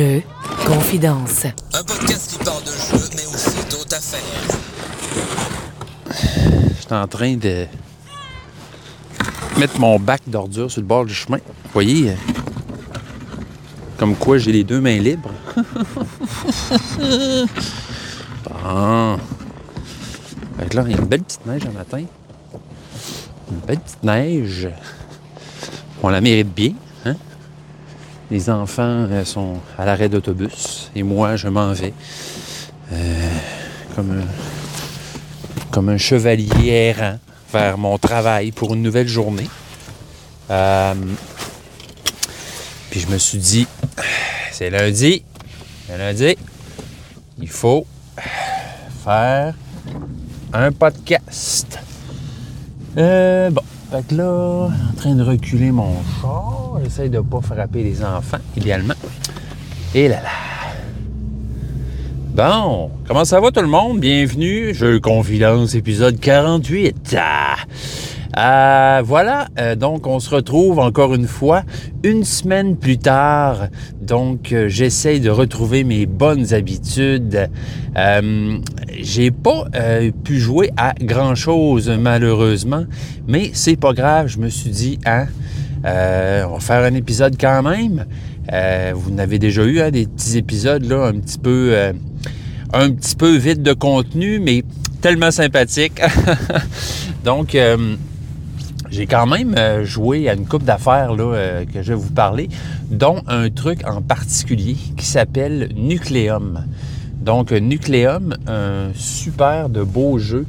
Jeu, confidence. Un podcast qui parle de jeux, mais aussi d'autres affaires. J'étais en train de mettre mon bac d'ordures sur le bord du chemin. Vous voyez, euh, comme quoi j'ai les deux mains libres. bon. Fait que là, il y a une belle petite neige un matin. Une belle petite neige. On la mérite bien. Les enfants euh, sont à l'arrêt d'autobus et moi, je m'en vais. euh, comme un comme un chevalier errant vers mon travail pour une nouvelle journée. Euh, puis je me suis dit, c'est lundi, c'est lundi, il faut faire un podcast. Euh, bon, fait que là, en train de reculer mon char, j'essaye de ne pas frapper les enfants, idéalement. Et là là. Bon, comment ça va tout le monde? Bienvenue, Jeu Confidence, épisode 48. Ah! Euh, voilà, euh, donc on se retrouve encore une fois une semaine plus tard. Donc euh, j'essaye de retrouver mes bonnes habitudes. Euh, J'ai pas pu jouer à grand chose malheureusement, mais c'est pas grave. Je me suis dit, hein, on va faire un épisode quand même. Vous en avez déjà eu hein, des petits épisodes là, un petit peu, un petit peu vide de contenu, mais tellement sympathique. Donc, j'ai quand même euh, joué à une coupe d'affaires là, euh, que je vais vous parler, dont un truc en particulier qui s'appelle Nucleum. Donc, Nucleum, un super de beau jeu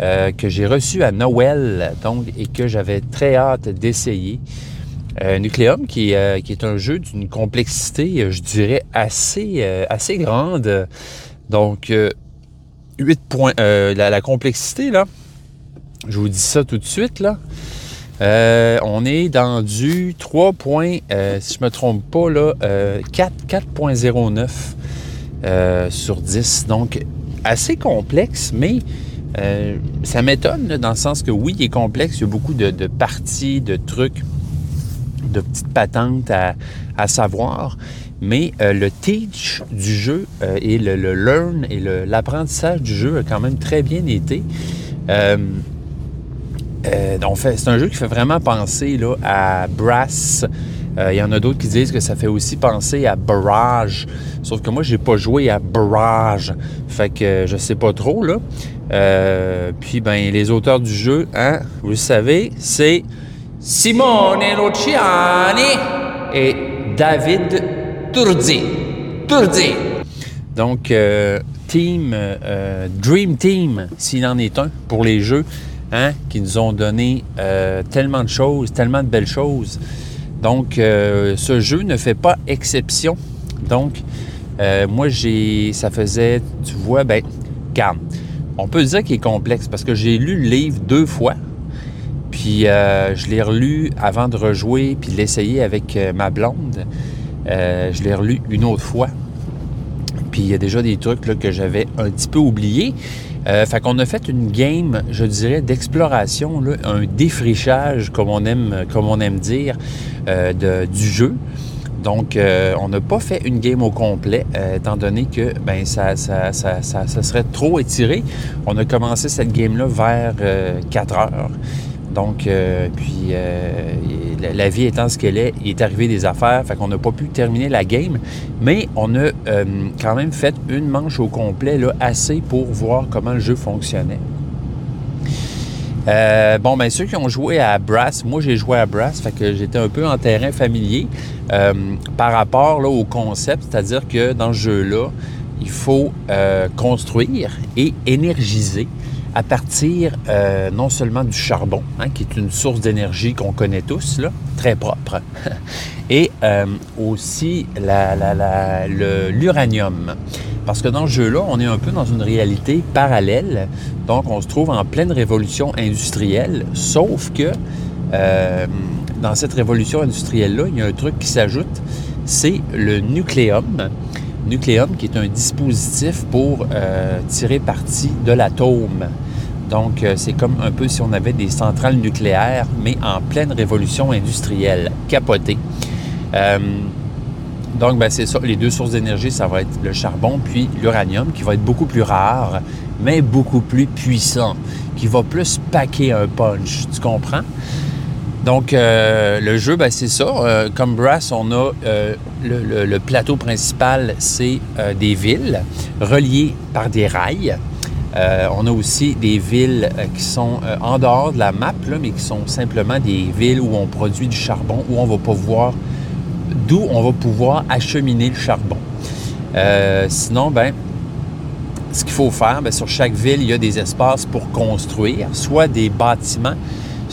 euh, que j'ai reçu à Noël donc, et que j'avais très hâte d'essayer. Euh, Nucleum, qui, qui est un jeu d'une complexité, je dirais, assez, assez grande. Donc, euh, 8 points. la, la complexité, là, je vous dis ça tout de suite, là. Euh, on est dans du 3 points, euh, si je me trompe pas, là, euh, 4, 4.09 euh, sur 10. Donc, assez complexe, mais ça m'étonne dans le sens que oui, il est complexe. Il y a beaucoup de, parties, de trucs, de petites patentes à, à savoir. Mais le teach du jeu et le, le learn et l'apprentissage du jeu a quand même très bien été. Euh, c'est un jeu qui fait vraiment penser là, à Brass. Euh, Il y en a d'autres qui disent que ça fait aussi penser à Barrage. Sauf que moi, j'ai pas joué à Barrage. Fait que je sais pas trop, là. Euh, puis, ben, les auteurs du jeu, hein, vous le savez, c'est Simone Luciani et David Turzi. Turzi. Donc, euh, Team, Dream Team, s'il en est un, pour les jeux, hein, qui nous ont donné euh, tellement de choses, tellement de belles choses. Donc, euh, ce jeu ne fait pas exception. Donc, euh, moi, j'ai, ça faisait, tu vois, ben, regarde, on peut dire qu'il est complexe parce que j'ai lu le livre deux fois. Puis je l'ai relu avant de rejouer puis de l'essayer avec ma blonde. Je l'ai relu une autre fois. Puis il y a déjà des trucs que j'avais un petit peu oubliés. Euh, fait qu'on a fait une game, je dirais, d'exploration, un défrichage, comme on aime, comme on aime dire, euh, du jeu. Donc, euh, on n'a pas fait une game au complet, étant donné que ben, ça, ça, ça, ça- ça serait trop étiré. On a commencé cette game-là vers euh, 4 heures. Donc, euh, puis, euh, la, vie étant ce qu'elle est, il est arrivé des affaires, fait qu'on n'a pas pu terminer la game, mais on a euh, quand même fait une manche au complet, là, assez pour voir comment le jeu fonctionnait. Bon, ben ceux qui ont joué à Brass, moi j'ai joué à Brass, fait que j'étais un peu en terrain familier par rapport au concept, c'est-à-dire que dans ce jeu-là, il faut construire et énergiser à partir euh, non seulement du charbon, hein, qui est une source d'énergie qu'on connaît tous, très propre, et euh, aussi l'uranium. Parce que dans ce jeu-là, on est un peu dans une réalité parallèle. Donc, on se trouve en pleine révolution industrielle, sauf que euh, dans cette révolution industrielle-là, il y a un truc qui s'ajoute, c'est le nucléum. Nucléum qui est un dispositif pour euh, tirer parti de l'atome. Donc, euh, c'est comme un peu si on avait des centrales nucléaires, mais en pleine révolution industrielle, capotée. Euh, Donc, ben, c'est ça. Les deux sources d'énergie, ça va être le charbon puis l'uranium, qui va être beaucoup plus rare, mais beaucoup plus puissant, qui va plus paquer un punch. Tu comprends? Donc, euh, le jeu, ben, c'est ça. Euh, comme Brass, on a euh, le, plateau principal, c'est des villes reliées par des rails. on a aussi des villes qui sont en dehors de la map, mais qui sont simplement des villes où on produit du charbon, où on va pouvoir d'où on va pouvoir acheminer le charbon. Sinon, ben, ce qu'il faut faire, ben, sur chaque ville, il y a des espaces pour construire, soit des bâtiments,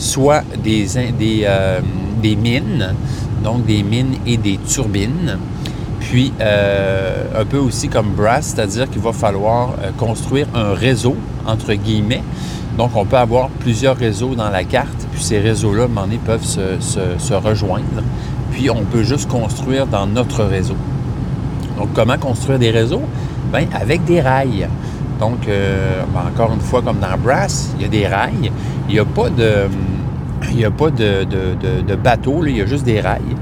soit des, des, euh, des mines, donc des mines et des turbines. Puis, euh, un peu aussi comme Brass, c'est-à-dire qu'il va falloir construire un réseau, entre guillemets. Donc, on peut avoir plusieurs réseaux dans la carte, puis ces réseaux-là, à un moment donné, peuvent se, se rejoindre puis on peut juste construire dans notre réseau. Donc, comment construire des réseaux? Bien, avec des rails. Donc, euh, ben, encore une fois, comme dans Brass, il y a des rails. Il n'y a pas de, il a pas de, de, bateau, il y a juste des rails.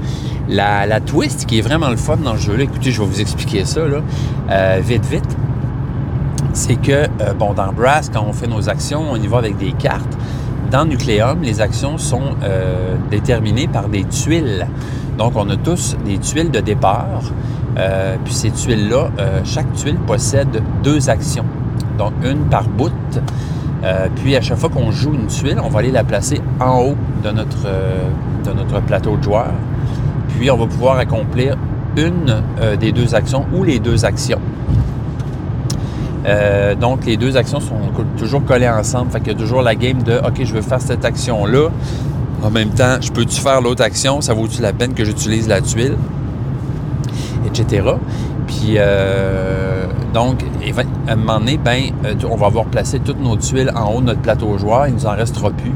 La, twist qui est vraiment le fun dans le jeu, là, écoutez, je vais vous expliquer ça, euh, vite, vite, c'est que, euh, bon, dans Brass, quand on fait nos actions, on y va avec des cartes. Dans Nucleum, les actions sont déterminées par des tuiles. Donc, on a tous des tuiles de départ. Euh, puis ces tuiles-là, euh, chaque tuile possède deux actions. Donc, une par bout. Euh, puis à chaque fois qu'on joue une tuile, on va aller la placer en haut de notre, de notre plateau de joueurs. Puis on va pouvoir accomplir une des deux actions ou les deux actions. donc, les deux actions sont toujours collées ensemble. Fait qu'il y a toujours la game de OK, je veux faire cette action-là. En même temps, je peux-tu faire l'autre action? Ça vaut-tu la peine que j'utilise la tuile? Etc. Puis, euh, donc, à un moment donné, ben, euh, on va avoir placé toutes nos tuiles en haut de notre plateau joueur. Il nous en restera plus.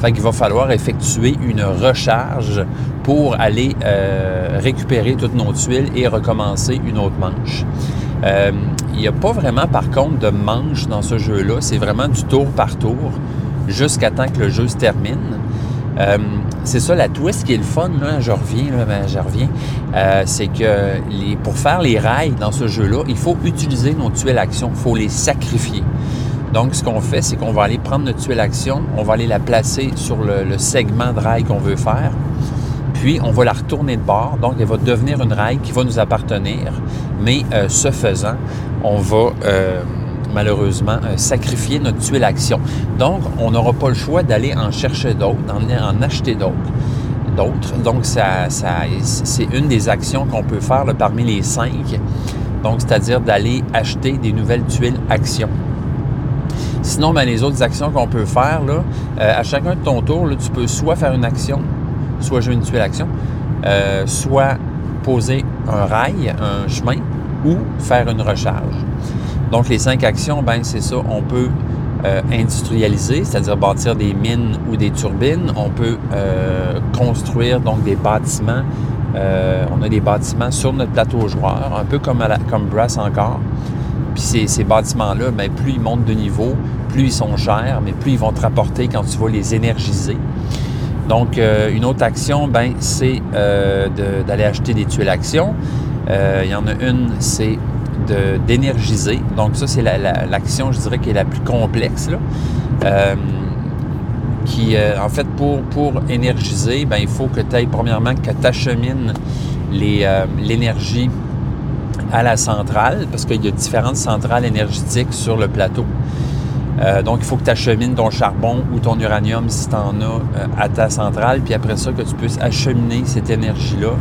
Fait qu'il va falloir effectuer une recharge pour aller euh, récupérer toutes nos tuiles et recommencer une autre manche. il n'y a pas vraiment, par contre, de manche dans ce jeu-là. C'est vraiment du tour par tour jusqu'à temps que le jeu se termine. Euh, c'est ça la twist qui est le fun, là, je reviens, là, ben, je reviens. Euh, c'est que pour faire les rails dans ce jeu-là, il faut utiliser nos tuiles action, il faut les sacrifier. Donc, ce qu'on fait, c'est qu'on va aller prendre notre tuile action, on va aller la placer sur le, segment de rail qu'on veut faire, puis on va la retourner de bord. Donc, elle va devenir une rail qui va nous appartenir. Mais euh, ce faisant, on va malheureusement euh, sacrifier notre tuile action. Donc, on n'aura pas le choix d'aller en chercher d'autres, en, acheter d'autres. D'autres. Donc, ça, c'est une des actions qu'on peut faire parmi les cinq. Donc, c'est-à-dire d'aller acheter des nouvelles tuiles actions. Sinon, ben, les autres actions qu'on peut faire, euh, à chacun de ton tour, tu peux soit faire une action, soit jouer une tuile action, euh, soit poser un rail, un chemin, ou faire une recharge. Donc, les cinq actions, ben c'est ça. On peut euh, industrialiser, c'est-à-dire bâtir des mines ou des turbines. On peut euh, construire donc des bâtiments. Euh, on a des bâtiments sur notre plateau joueur, un peu comme, comme Brass encore. Puis ces, bâtiments-là, ben, plus ils montent de niveau, plus ils sont chers, mais plus ils vont te rapporter quand tu vas les énergiser. Donc, une autre action, ben, c'est d'aller acheter des tuiles actions. Il y en a une, c'est d'énergiser. Donc ça, c'est l'action, je dirais, qui est la plus complexe. Euh, qui, euh, en fait, pour, énergiser, ben, il faut que tu ailles, premièrement, que tu achemines euh, l'énergie à la centrale, parce qu'il y a différentes centrales énergétiques sur le plateau. donc, il faut que tu achemines ton charbon ou ton uranium, si tu en as, à ta centrale, puis après ça, que tu puisses acheminer cette énergie-là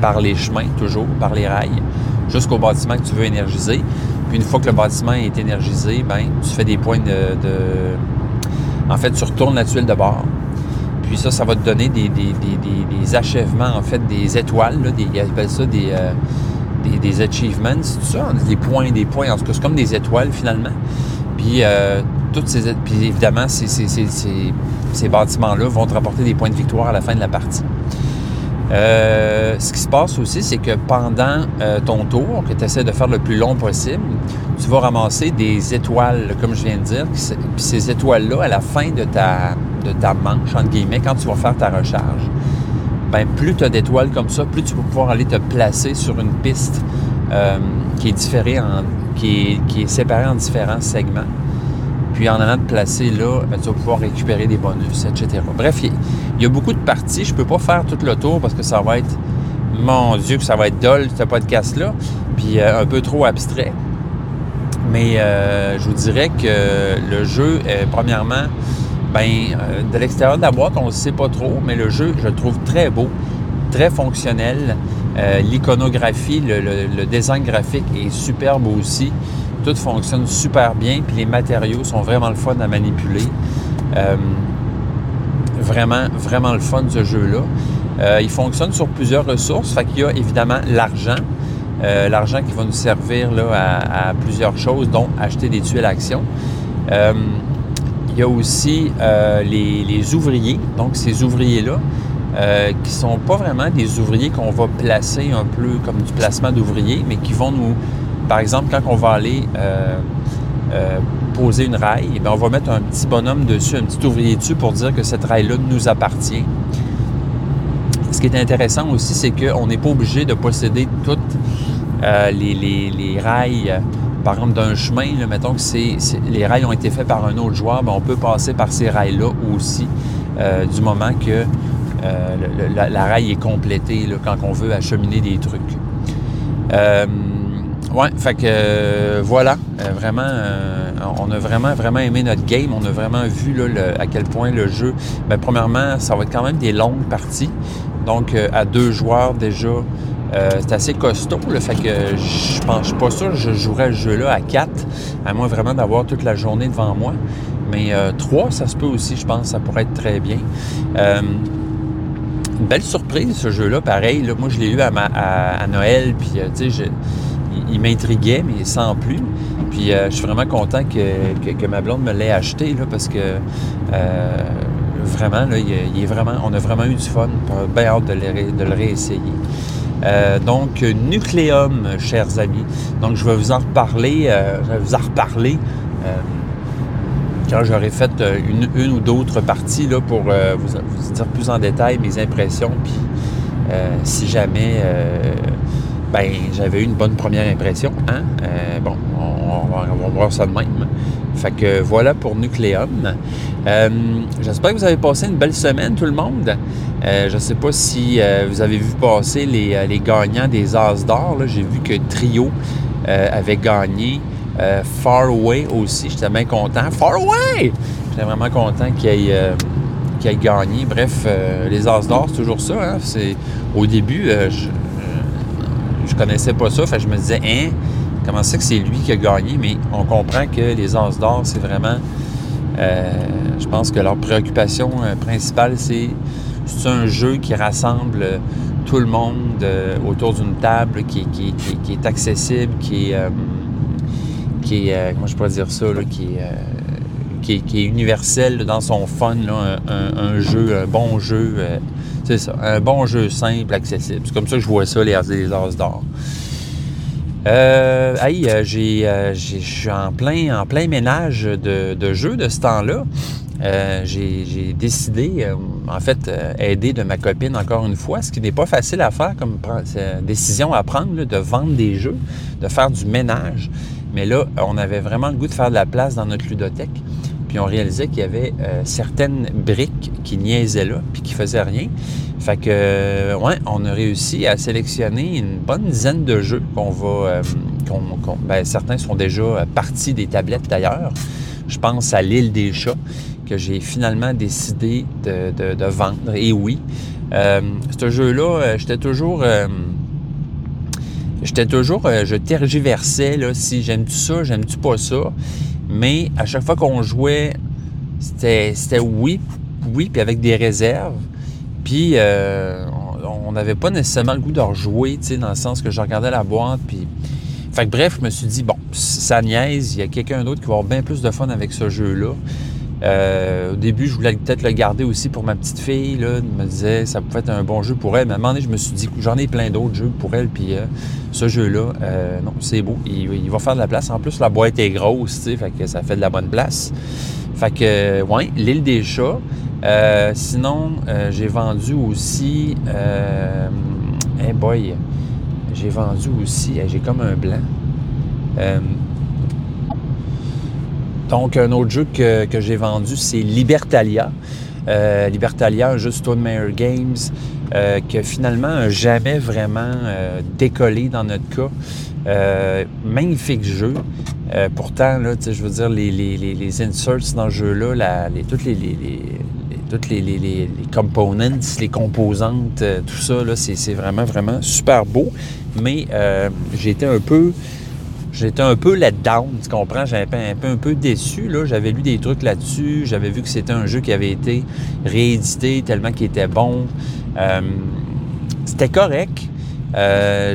par les chemins, toujours, par les rails, jusqu'au bâtiment que tu veux énergiser. Puis une fois que le bâtiment est énergisé, ben tu fais des points de, En fait, tu retournes la tuile de bord. Puis ça, ça va te donner des, achèvements, en fait, des étoiles. Là, des, ils appellent ça des, euh, des, achievements, tout ça. Des points, des points. En tout cas, c'est comme des étoiles, finalement. Puis, euh, toutes ces, puis évidemment, ces, ces bâtiments-là vont te rapporter des points de victoire à la fin de la partie. Euh, ce qui se passe aussi, c'est que pendant euh, ton tour, que tu essaies de faire le plus long possible, tu vas ramasser des étoiles, comme je viens de dire. Puis ces étoiles-là, à la fin de ta, de ta manche, entre guillemets, quand tu vas faire ta recharge, ben, plus tu as d'étoiles comme ça, plus tu vas pouvoir aller te placer sur une piste euh, qui, est différée qui, est, qui est séparée en différents segments. Puis en allant te placer là, ben, tu vas pouvoir récupérer des bonus, etc. Bref, il, y a beaucoup de parties. Je ne peux pas faire tout le tour parce que ça va être, mon Dieu, que ça va être dol, ce podcast-là, puis euh, un peu trop abstrait. Mais euh, je vous dirais que le jeu, premièrement, ben, euh, de l'extérieur de la boîte, on ne sait pas trop, mais le jeu, je le trouve très beau, très fonctionnel. L'iconographie, le, le, design graphique est superbe aussi. Tout fonctionne super bien, puis les matériaux sont vraiment le fun à manipuler vraiment, vraiment le fun, ce jeu-là. Euh, il fonctionne sur plusieurs ressources. Fait qu'il y a évidemment l'argent. Euh, l'argent qui va nous servir là, à, plusieurs choses, dont acheter des tuiles actions. Euh, il y a aussi les, ouvriers. Donc, ces ouvriers-là, qui ne sont pas vraiment des ouvriers qu'on va placer un peu comme du placement d'ouvriers, mais qui vont nous, par exemple, quand on va aller poser une raille, eh on va mettre un petit bonhomme dessus, un petit ouvrier dessus pour dire que cette raille-là nous appartient. Ce qui est intéressant aussi, c'est qu'on n'est pas obligé de posséder toutes euh, les, rails, euh, par exemple, d'un chemin. mettons que les rails ont été faits par un autre joueur, ben, on peut passer par ces rails-là aussi, euh, du moment que la, rail est complétée quand on veut acheminer des trucs. Ouais, fait que euh, voilà, euh, vraiment, euh, on a vraiment, vraiment aimé notre game. On a vraiment vu à quel point le jeu, bien, premièrement, ça va être quand même des longues parties. Donc, à deux joueurs déjà, c'est assez costaud. fait que je pense, pas que je jouerais le jeu-là à quatre, à moins vraiment d'avoir toute la journée devant moi. Mais trois, ça se peut aussi, je pense, ça pourrait être très bien. une belle surprise, ce jeu-là, pareil. Là, moi, je l'ai eu à, à Noël, puis, tu sais, il m'intriguait, mais sans plus. Puis euh, je suis vraiment content que, ma blonde me l'ait acheté, là, parce que euh, vraiment, il, est vraiment, on a vraiment eu du fun. Bien hâte de le, de le réessayer. Euh, donc, Nucléum, chers amis. Donc, je vais vous en reparler. je vais vous en reparler quand j'aurai fait une, ou d'autres parties là, pour vous, dire plus en détail mes impressions. Puis, si jamais ben j'avais eu une bonne première impression. Hein? Euh, bon, on, va, voir ça de même. Fait que voilà pour Nucléum. Euh, j'espère que vous avez passé une belle semaine, tout le monde. Euh, je ne sais pas si vous avez vu passer les, gagnants des As d'or. J'ai vu que Trio avait gagné. Far Away aussi. J'étais bien content. Far Away! J'étais vraiment content qu'il ait, gagné. Bref, les As d'or, c'est toujours ça. Hein? Au début, je connaissais pas ça. Fait je me disais, hein, comment c'est que c'est lui qui a gagné? Mais on comprend que les As d'or, c'est vraiment. Euh, je pense que leur préoccupation euh, principale, c'est c'est un jeu qui rassemble tout le monde euh, autour d'une table, qui, est accessible, qui est, qui est comment je pourrais dire ça, qui est, qui, est, universel dans son fun, un, jeu, un bon jeu c'est ça. Un bon jeu simple, accessible. C'est comme ça que je vois ça, les, les As d'or. Euh, euh, euh, je suis en plein, en plein ménage de, de jeux de ce temps-là. Euh, j'ai, décidé, en fait, aider de ma copine encore une fois, ce qui n'est pas facile à faire comme décision à prendre, de vendre des jeux, de faire du ménage. Mais là, on avait vraiment le goût de faire de la place dans notre ludothèque. Puis on réalisait qu'il y avait certaines briques qui niaisaient là, puis qui faisaient rien. Fait que, euh, ouais, on a réussi à sélectionner une bonne dizaine de jeux qu'on va. Euh, ben, certains sont déjà partis des tablettes d'ailleurs. Je pense à l'île des chats que j'ai finalement décidé de, vendre. Et oui, euh, ce jeu-là, j'étais toujours. j'étais toujours. je tergiversais là, si j'aime-tu ça, j'aime-tu pas ça? Mais à chaque fois qu'on jouait, c'était oui, oui, puis avec des réserves. Puis, euh, on n'avait pas nécessairement le goût de rejouer, tu sais, dans le sens que je regardais la boîte, puis... Fait que bref, je me suis dit, bon, ça niaise, il y a quelqu'un d'autre qui va avoir bien plus de fun avec ce jeu-là. Euh, au début, je voulais peut-être le garder aussi pour ma petite fille. Là. Je me disais ça pouvait être un bon jeu pour elle. Mais à un moment donné, je me suis dit j'en ai plein d'autres jeux pour elle. Puis euh, ce jeu-là, non, c'est beau. Il, va faire de la place. En plus, la boîte est grosse, tu sais, fait que ça fait de la bonne place. Fait que, ouais, l'île des chats. Euh, sinon, euh, j'ai vendu aussi. Euh, hey boy, j'ai vendu aussi. J'ai comme un blanc. Donc, un autre jeu que, que j'ai vendu, c'est Libertalia. Euh, Libertalia, un jeu Stone Games, euh, qui finalement n'a jamais vraiment euh, décollé dans notre cas. Euh, magnifique jeu. Euh, pourtant, là, je veux dire, les, les, les, inserts dans le jeu-là, la, les, toutes les, toutes les, les, les, components, les composantes, euh, tout ça, là, c'est, vraiment, vraiment super beau. Mais euh, j'ai un peu J'étais un peu let down, tu comprends? J'étais un peu, un peu déçu. J'avais lu des trucs là-dessus. J'avais vu que c'était un jeu qui avait été réédité tellement qu'il était bon. Euh, c'était correct. Euh,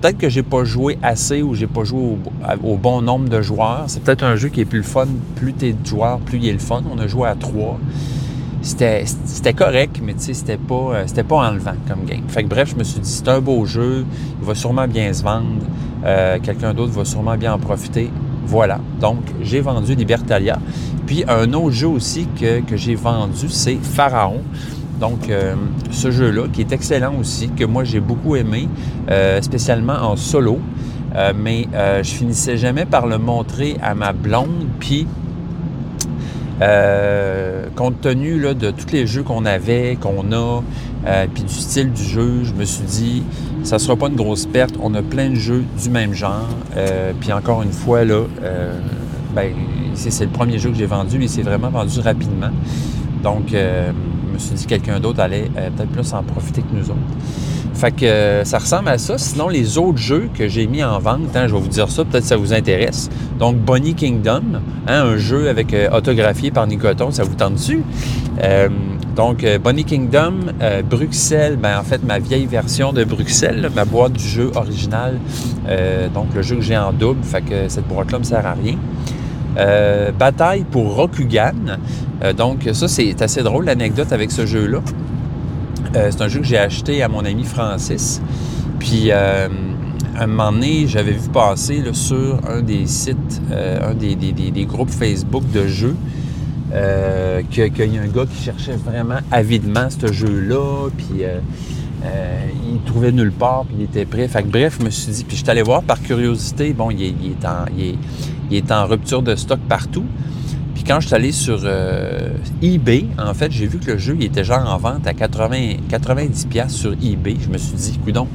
peut-être que j'ai pas joué assez ou j'ai pas joué au, bon nombre de joueurs. C'est peut-être un jeu qui est plus le fun. Plus t'es de joueurs, plus il est le fun. On a joué à trois. C'était, correct, mais tu sais, c'était pas, c'était pas enlevant comme game. Fait que bref, je me suis dit, c'est un beau jeu. Il va sûrement bien se vendre. Euh, quelqu'un d'autre va sûrement bien en profiter. Voilà. Donc, j'ai vendu Libertalia. Puis, un autre jeu aussi que, j'ai vendu, c'est Pharaon. Donc, euh, ce jeu-là, qui est excellent aussi, que moi, j'ai beaucoup aimé, euh, spécialement en solo. mais je finissais jamais par le montrer à ma blonde. Puis, compte tenu de tous les jeux qu'on avait, qu'on a, euh, puis du style du jeu, je me suis dit, ça sera pas une grosse perte. On a plein de jeux du même genre. Euh, puis encore une fois, là, ben, c'est le premier jeu que j'ai vendu et c'est vraiment vendu rapidement. Donc, je me suis dit, quelqu'un d'autre allait peut-être plus en profiter que nous autres. Fait que euh, ça ressemble à ça. Sinon, les autres jeux que j'ai mis en vente, hein, je vais vous dire ça, peut-être que ça vous intéresse. Donc, Bonnie Kingdom, hein, un jeu avec euh, autographié par Nicoton, ça vous tente dessus? Euh, donc, Bonnie Kingdom, Bruxelles, ben, en fait, ma vieille version de Bruxelles, ma boîte du jeu original. donc, le jeu que j'ai en double, fait que cette boîte-là me sert à rien. bataille pour Rokugan. donc, ça, c'est assez drôle, l'anecdote avec ce jeu-là. Euh, c'est un jeu que j'ai acheté à mon ami Francis. Puis, euh, un moment donné, j'avais vu passer sur un des sites, euh, un des, groupes Facebook de jeux, euh, qu'il y a un gars qui cherchait vraiment avidement ce jeu-là. Puis, il trouvait nulle part, puis il était prêt. Fait que bref, je me suis dit, puis je suis allé voir par curiosité, bon, il est, en, rupture de stock partout quand je suis allé sur euh, eBay, en fait, j'ai vu que le jeu il était genre en vente à 80, 90$ sur eBay. Je me suis dit, coudon,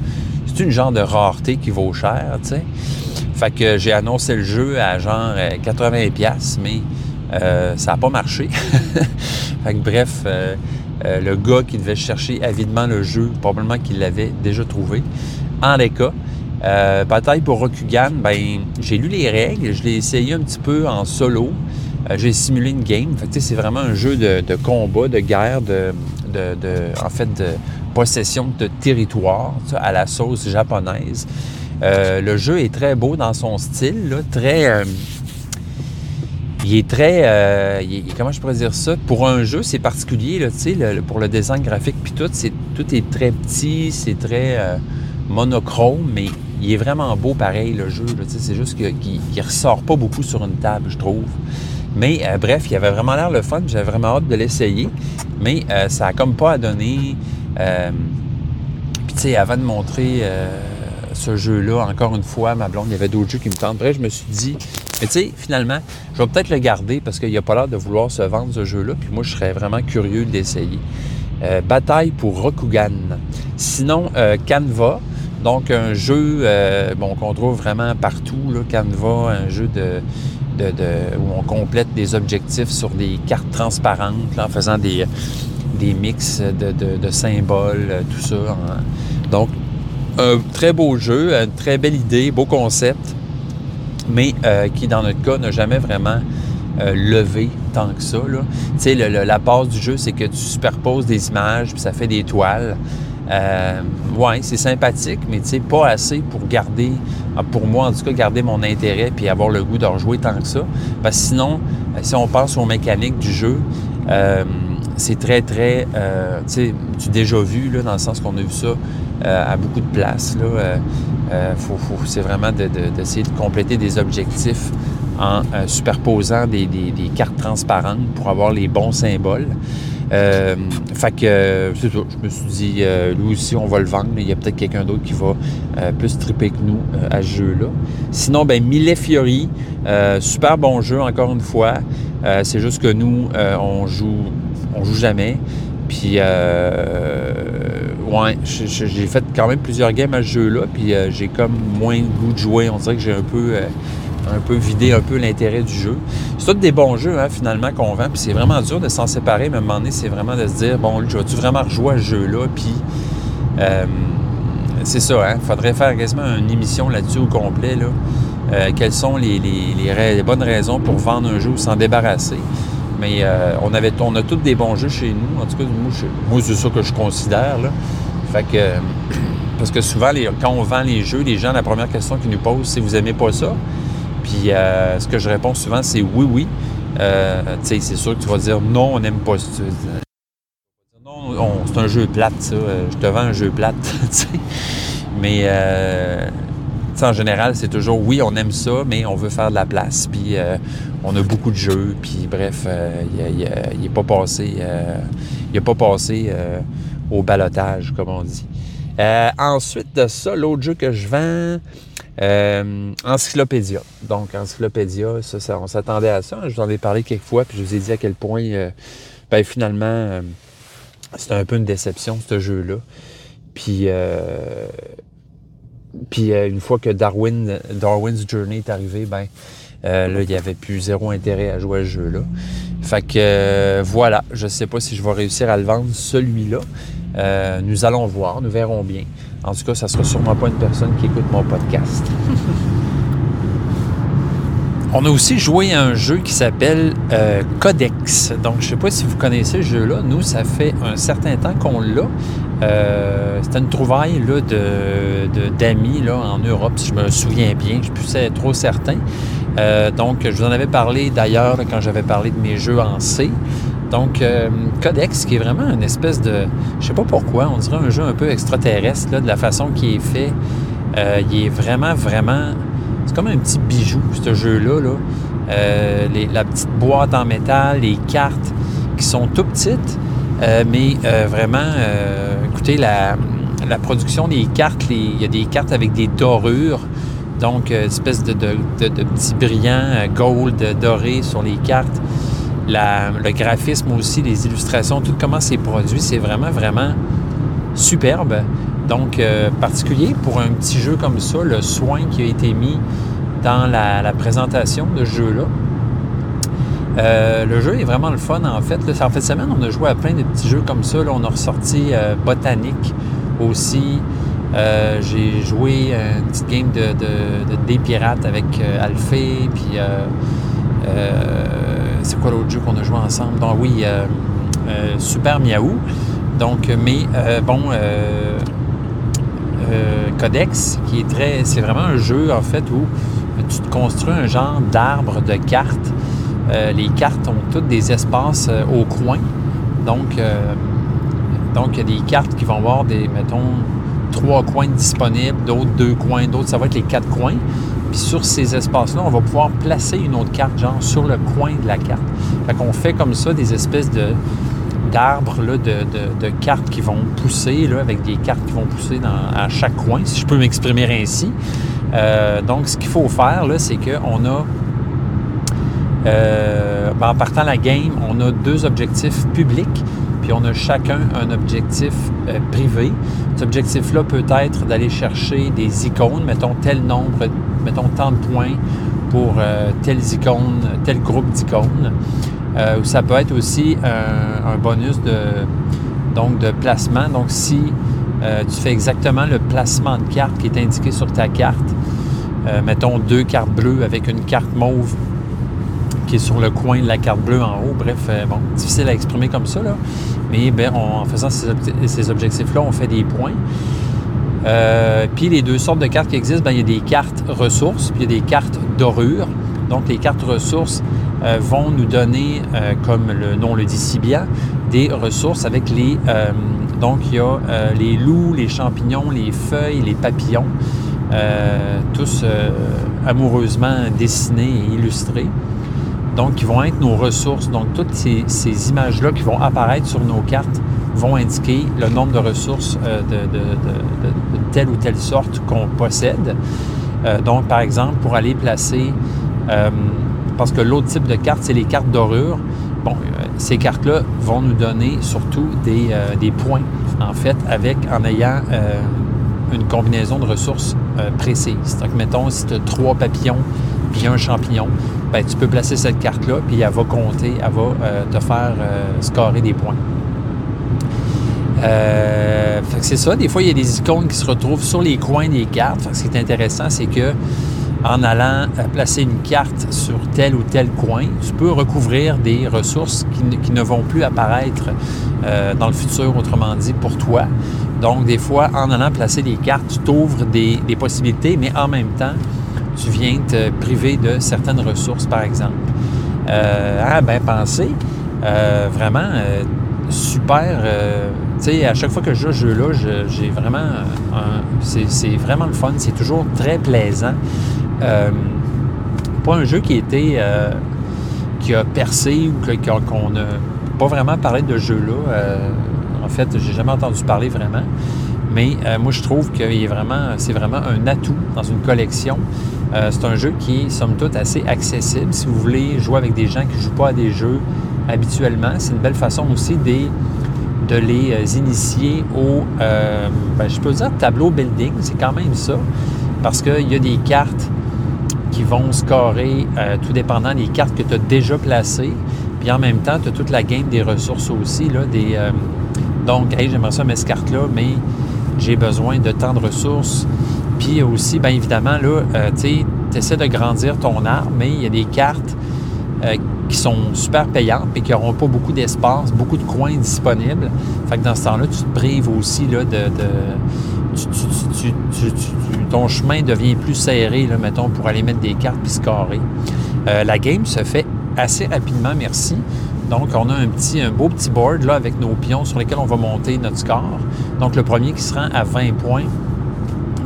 c'est une genre de rareté qui vaut cher, tu sais. Fait que j'ai annoncé le jeu à genre 80$, euh, mais euh, ça n'a pas marché. fait que bref, euh, euh, le gars qui devait chercher avidement le jeu, probablement qu'il l'avait déjà trouvé. En les cas, bataille pour Rokugan, ben j'ai lu les règles, je l'ai essayé un petit peu en solo. J'ai simulé une game. c'est vraiment un jeu de, combat, de guerre, de, en fait, de possession de territoire à la sauce japonaise. Le jeu est très beau dans son style, très. Il est très. Euh, il est, comment je pourrais dire ça? Pour un jeu, c'est particulier, là, le, pour le design graphique, puis tout, c'est, tout est très petit, c'est très euh, monochrome, mais il est vraiment beau pareil, le jeu. c'est juste qu'il ne ressort pas beaucoup sur une table, je trouve. Mais euh, bref, il avait vraiment l'air le fun. J'avais vraiment hâte de l'essayer. Mais euh, ça a comme pas à donner. Euh, puis tu sais, avant de montrer euh, ce jeu-là, encore une fois, ma blonde, il y avait d'autres jeux qui me. Bref, je me suis dit, mais tu sais, finalement, je vais peut-être le garder parce qu'il n'y a pas l'air de vouloir se vendre ce jeu-là. Puis moi, je serais vraiment curieux d'essayer. Euh, Bataille pour Rokugan. Sinon, Canva. Donc, un jeu bon, qu'on trouve vraiment partout. Là, Canva, un jeu de de, de, où on complète des objectifs sur des cartes transparentes là, en faisant des, des mix de, de symboles, euh, tout ça. Donc, un très beau jeu, une très belle idée, beau concept, mais euh, qui, dans notre cas, n'a jamais vraiment euh, levé tant que ça. Tu sais, la base du jeu, c'est que tu superposes des images, puis ça fait des toiles. Euh, ouais, c'est sympathique, mais tu sais, pas assez pour garder, ah, pour moi en tout cas, garder mon intérêt puis avoir le goût de rejouer tant que ça. Parce que sinon, si on pense aux mécaniques du jeu, c'est très, très, tu sais, tu déjà vu, là, dans le sens qu'on a vu ça à beaucoup de places. Là, faut, faut, c'est vraiment d'essayer de, de, compléter des objectifs en superposant des, cartes transparentes pour avoir les bons symboles. Euh, fait que, euh, c'est ça. Je me suis dit, euh, lui aussi, on va le vendre. Il y a peut-être quelqu'un d'autre qui va euh, plus triper que nous euh, à ce jeu-là. Sinon, ben, Mille Fiori, euh, super bon jeu, encore une fois. Euh, c'est juste que nous, euh, on joue, on joue jamais. Puis, euh, ouais, j'ai fait quand même plusieurs games à ce jeu-là. Puis, euh, j'ai comme moins le goût de jouer. On dirait que j'ai un peu, euh, un peu vidé un peu l'intérêt du jeu. C'est tous des bons jeux, hein, finalement, qu'on vend. Puis, c'est vraiment dur de s'en séparer. Mais à un moment donné, c'est vraiment de se dire, bon, je vais-tu vraiment rejouer à ce jeu-là? Puis, euh, c'est ça, hein. Faudrait faire quasiment une émission là-dessus au complet, quelles sont les, bonnes raisons pour vendre un jeu ou s'en débarrasser? Mais on, avait, on a tous des bons jeux chez nous. En tout cas, moi, c'est ça que je considère. Fait que, parce que souvent, quand on vend les jeux, les gens, la première question qu'ils nous posent, c'est vous aimez pas ça? Puis euh, ce que je réponds souvent, c'est oui, oui. Euh, tu sais, c'est sûr que tu vas dire non, on n'aime pas ça. Non, on- c'est un jeu plate, ça. Je te vends un jeu plate, tu sais. Mais, euh, en général, c'est toujours oui, on aime ça, mais on veut faire de la place. Puis, on a beaucoup de jeux. Puis, bref, il n'est pas passé, il a pas passé au balotage, comme on dit. Euh, ensuite de ça, l'autre jeu que je vends, euh, Encyclopédia. Donc, Encyclopédia, ça, ça, on s'attendait à ça. Je vous en ai parlé quelques fois, puis je vous ai dit à quel point, euh, ben, finalement, c'était un peu une déception, ce jeu-là. Puis, puis une fois que Darwin, Darwin's Journey est arrivé, ben, il n'y avait plus zéro intérêt à jouer à ce jeu-là. Fait que voilà, je ne sais pas si je vais réussir à le vendre, celui-là. Euh, nous allons voir, nous verrons bien. En tout cas, ça ne sera sûrement pas une personne qui écoute mon podcast. On a aussi joué à un jeu qui s'appelle euh, Codex. Donc, je ne sais pas si vous connaissez ce jeu-là. Nous, ça fait un certain temps qu'on l'a. Euh, C'était une trouvaille là, de, d'amis en Europe, si je me souviens bien. Je ne suis plus trop certain. Donc, je vous en avais parlé d'ailleurs quand j'avais parlé de mes jeux en C. Donc, euh, Codex, qui est vraiment une espèce de... Je sais pas pourquoi, on dirait un jeu un peu extraterrestre, là, de la façon qu'il est fait. Euh, il est vraiment, vraiment... C'est comme un petit bijou, ce jeu-là. Là. Euh, la petite boîte en métal, les cartes qui sont tout petites, mais vraiment, écoutez, la, production des cartes, il y a des cartes avec des dorures, donc euh, espèce de, de, petits brillants gold dorés sur les cartes. Le graphisme aussi, les illustrations, tout comment c'est produit, c'est vraiment, vraiment superbe. Donc, euh, particulier pour un petit jeu comme ça, le soin qui a été mis dans la, présentation de ce jeu-là. Euh, le jeu est vraiment le fun, en fait. Là, en fait, semaine, on a joué à plein de petits jeux comme ça. Là, on a ressorti euh, Botanique aussi. J'ai joué une petite game de, pirates avec Alphée. Puis, c'est quoi l'autre jeu qu'on a joué ensemble? Donc, oui, euh, euh, Super Miaou. Donc, mais euh, bon, euh, euh, Codex, qui est très. C'est vraiment un jeu, en fait, où tu te construis un genre d'arbre de cartes. Euh, les cartes ont toutes des espaces euh, au coin. Donc, euh, donc, il y a des cartes qui vont avoir des, mettons, trois coins disponibles, d'autres deux coins, d'autres, ça va être les quatre coins. Puis sur ces espaces-là, on va pouvoir placer une autre carte, genre sur le coin de la carte. Fait qu'on fait comme ça des espèces de d'arbres, de, cartes qui vont pousser, avec des cartes qui vont pousser dans, à chaque coin, si je peux m'exprimer ainsi. Euh, donc, ce qu'il faut faire, c'est qu'on a euh, ben, en partant la game, on a deux objectifs publics, on a chacun un objectif euh, privé. Cet objectif-là peut être d'aller chercher des icônes, mettons tel nombre, mettons tant de points pour euh, telles tel groupe d'icônes. Euh, ça peut être aussi un, un bonus de, donc de placement. Donc, si euh, tu fais exactement le placement de carte qui est indiqué sur ta carte, mettons deux cartes bleues avec une carte mauve qui est sur le coin de la carte bleue en haut. Bref, euh, bon, difficile à exprimer comme ça, là. Mais ben, en faisant ces, obje- ces objectifs-là, on fait des points. Euh, puis les deux sortes de cartes qui existent, ben, il y a des cartes ressources, puis il y a des cartes dorures. Donc les cartes ressources euh, vont nous donner, comme le nom le dit si bien, des ressources avec les... donc il y a les loups, les champignons, les feuilles, les papillons, tous amoureusement dessinés et illustrés. Donc qui vont être nos ressources. Donc, toutes ces, images-là qui vont apparaître sur nos cartes vont indiquer le nombre de ressources euh, de, telle ou telle sorte qu'on possède. Euh, donc, par exemple, pour aller placer, euh, parce que l'autre type de carte, c'est les cartes dorures. Bon, ces cartes-là vont nous donner surtout des, points, en fait, avec en ayant une combinaison de ressources précises. Donc, mettons, si tu as trois papillons puis un champignon, ben, tu peux placer cette carte-là, puis elle va compter, elle va te faire scorer des points. Euh, c'est ça. Des fois, il y a des icônes qui se retrouvent sur les coins des cartes. ce qui est intéressant, c'est que en allant placer une carte sur tel ou tel coin, tu peux recouvrir des ressources qui ne, vont plus apparaître euh, dans le futur, autrement dit, pour toi. Donc, des fois, en allant placer des cartes, tu t'ouvres des, possibilités, mais en même temps, tu viens te priver de certaines ressources, par exemple. Euh, ah, ben, pensez, euh, vraiment, super. Euh, tu sais, à chaque fois que je joue ce jeu-là, j'ai vraiment. C'est vraiment le fun. C'est toujours très plaisant. Pas un jeu qui était. Qui a percé ou qu'on n'a pas vraiment parlé de jeu-là. En fait, j'ai jamais entendu parler vraiment. Mais moi, je trouve que c'est vraiment un atout dans une collection. C'est un jeu qui est, somme toute, assez accessible. Si vous voulez jouer avec des gens qui ne jouent pas à des jeux habituellement. C'est une belle façon aussi de, les euh, initier au, euh, ben, je peux dire tableau building, c'est quand même ça, parce qu'il y a des cartes qui vont scorer euh, tout dépendant des cartes que tu as déjà placées. Puis en même temps, tu as toute la game des ressources aussi. Là, euh, donc, j'aimerais ça mettre cette carte-là, mais j'ai besoin de tant de ressources. Puis aussi, bien évidemment, là, euh, tu essaies de grandir ton arbre, mais il y a des cartes euh, qui sont super payantes et qui n'auront pas beaucoup d'espace, beaucoup de coins disponibles. Fait que dans ce temps-là, tu te prives aussi là, de. de tu, tu, tu, ton chemin devient plus serré, là, mettons, pour aller mettre des cartes puis scorer. Euh, la game se fait assez rapidement, merci. Donc, on a un, petit, un beau petit board là, avec nos pions sur lesquels on va monter notre score. Donc, le premier qui se rend à 20 points,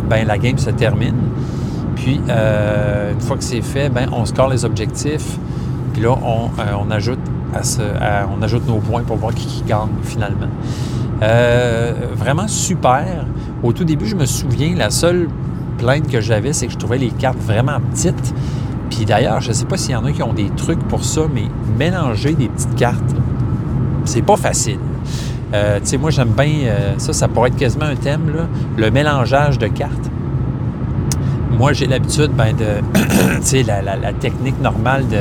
ben la game se termine. Puis, euh, une fois que c'est fait, ben on score les objectifs. Puis là, on, euh, on ajoute on ajoute nos points pour voir qui, qui gagne finalement. Euh, vraiment super. Au tout début, je me souviens, la seule plainte que j'avais, c'est que je trouvais les cartes vraiment petites. Puis d'ailleurs, je ne sais pas s'il y en a qui ont des trucs pour ça, mais mélanger des petites cartes, c'est pas facile. Euh, moi, j'aime bien, euh, ça, ça pourrait être quasiment un thème, le mélangeage de cartes. Moi, j'ai l'habitude, ben, de, la, technique normale de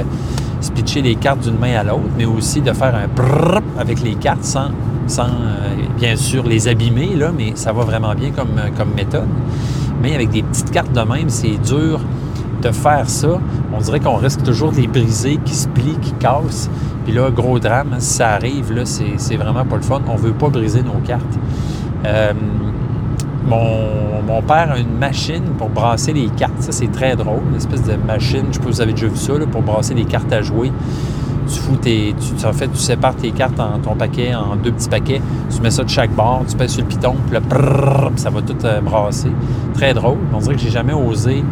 pitcher les cartes d'une main à l'autre, mais aussi de faire un brrr avec les cartes sans, sans euh, bien sûr les abîmer, là, mais ça va vraiment bien comme, comme méthode. Mais avec des petites cartes de même, c'est dur de faire ça. On dirait qu'on risque toujours de les briser, qui se plient, qui cassent. Puis là, gros drame, hein, si ça arrive, là, c'est vraiment pas le fun. On veut pas briser nos cartes. Euh, mon, père a une machine pour brasser les cartes. Ça, c'est très drôle. Une espèce de machine, je sais pas si vous avez déjà vu ça, là, pour brasser les cartes à jouer. Tu fous tes. Tu, en fait, tu sépares tes cartes en ton paquet en deux petits paquets. Tu mets ça de chaque bord, tu pèses sur le piton, puis là, brrr, ça va tout euh, brasser. Très drôle. On dirait que j'ai jamais osé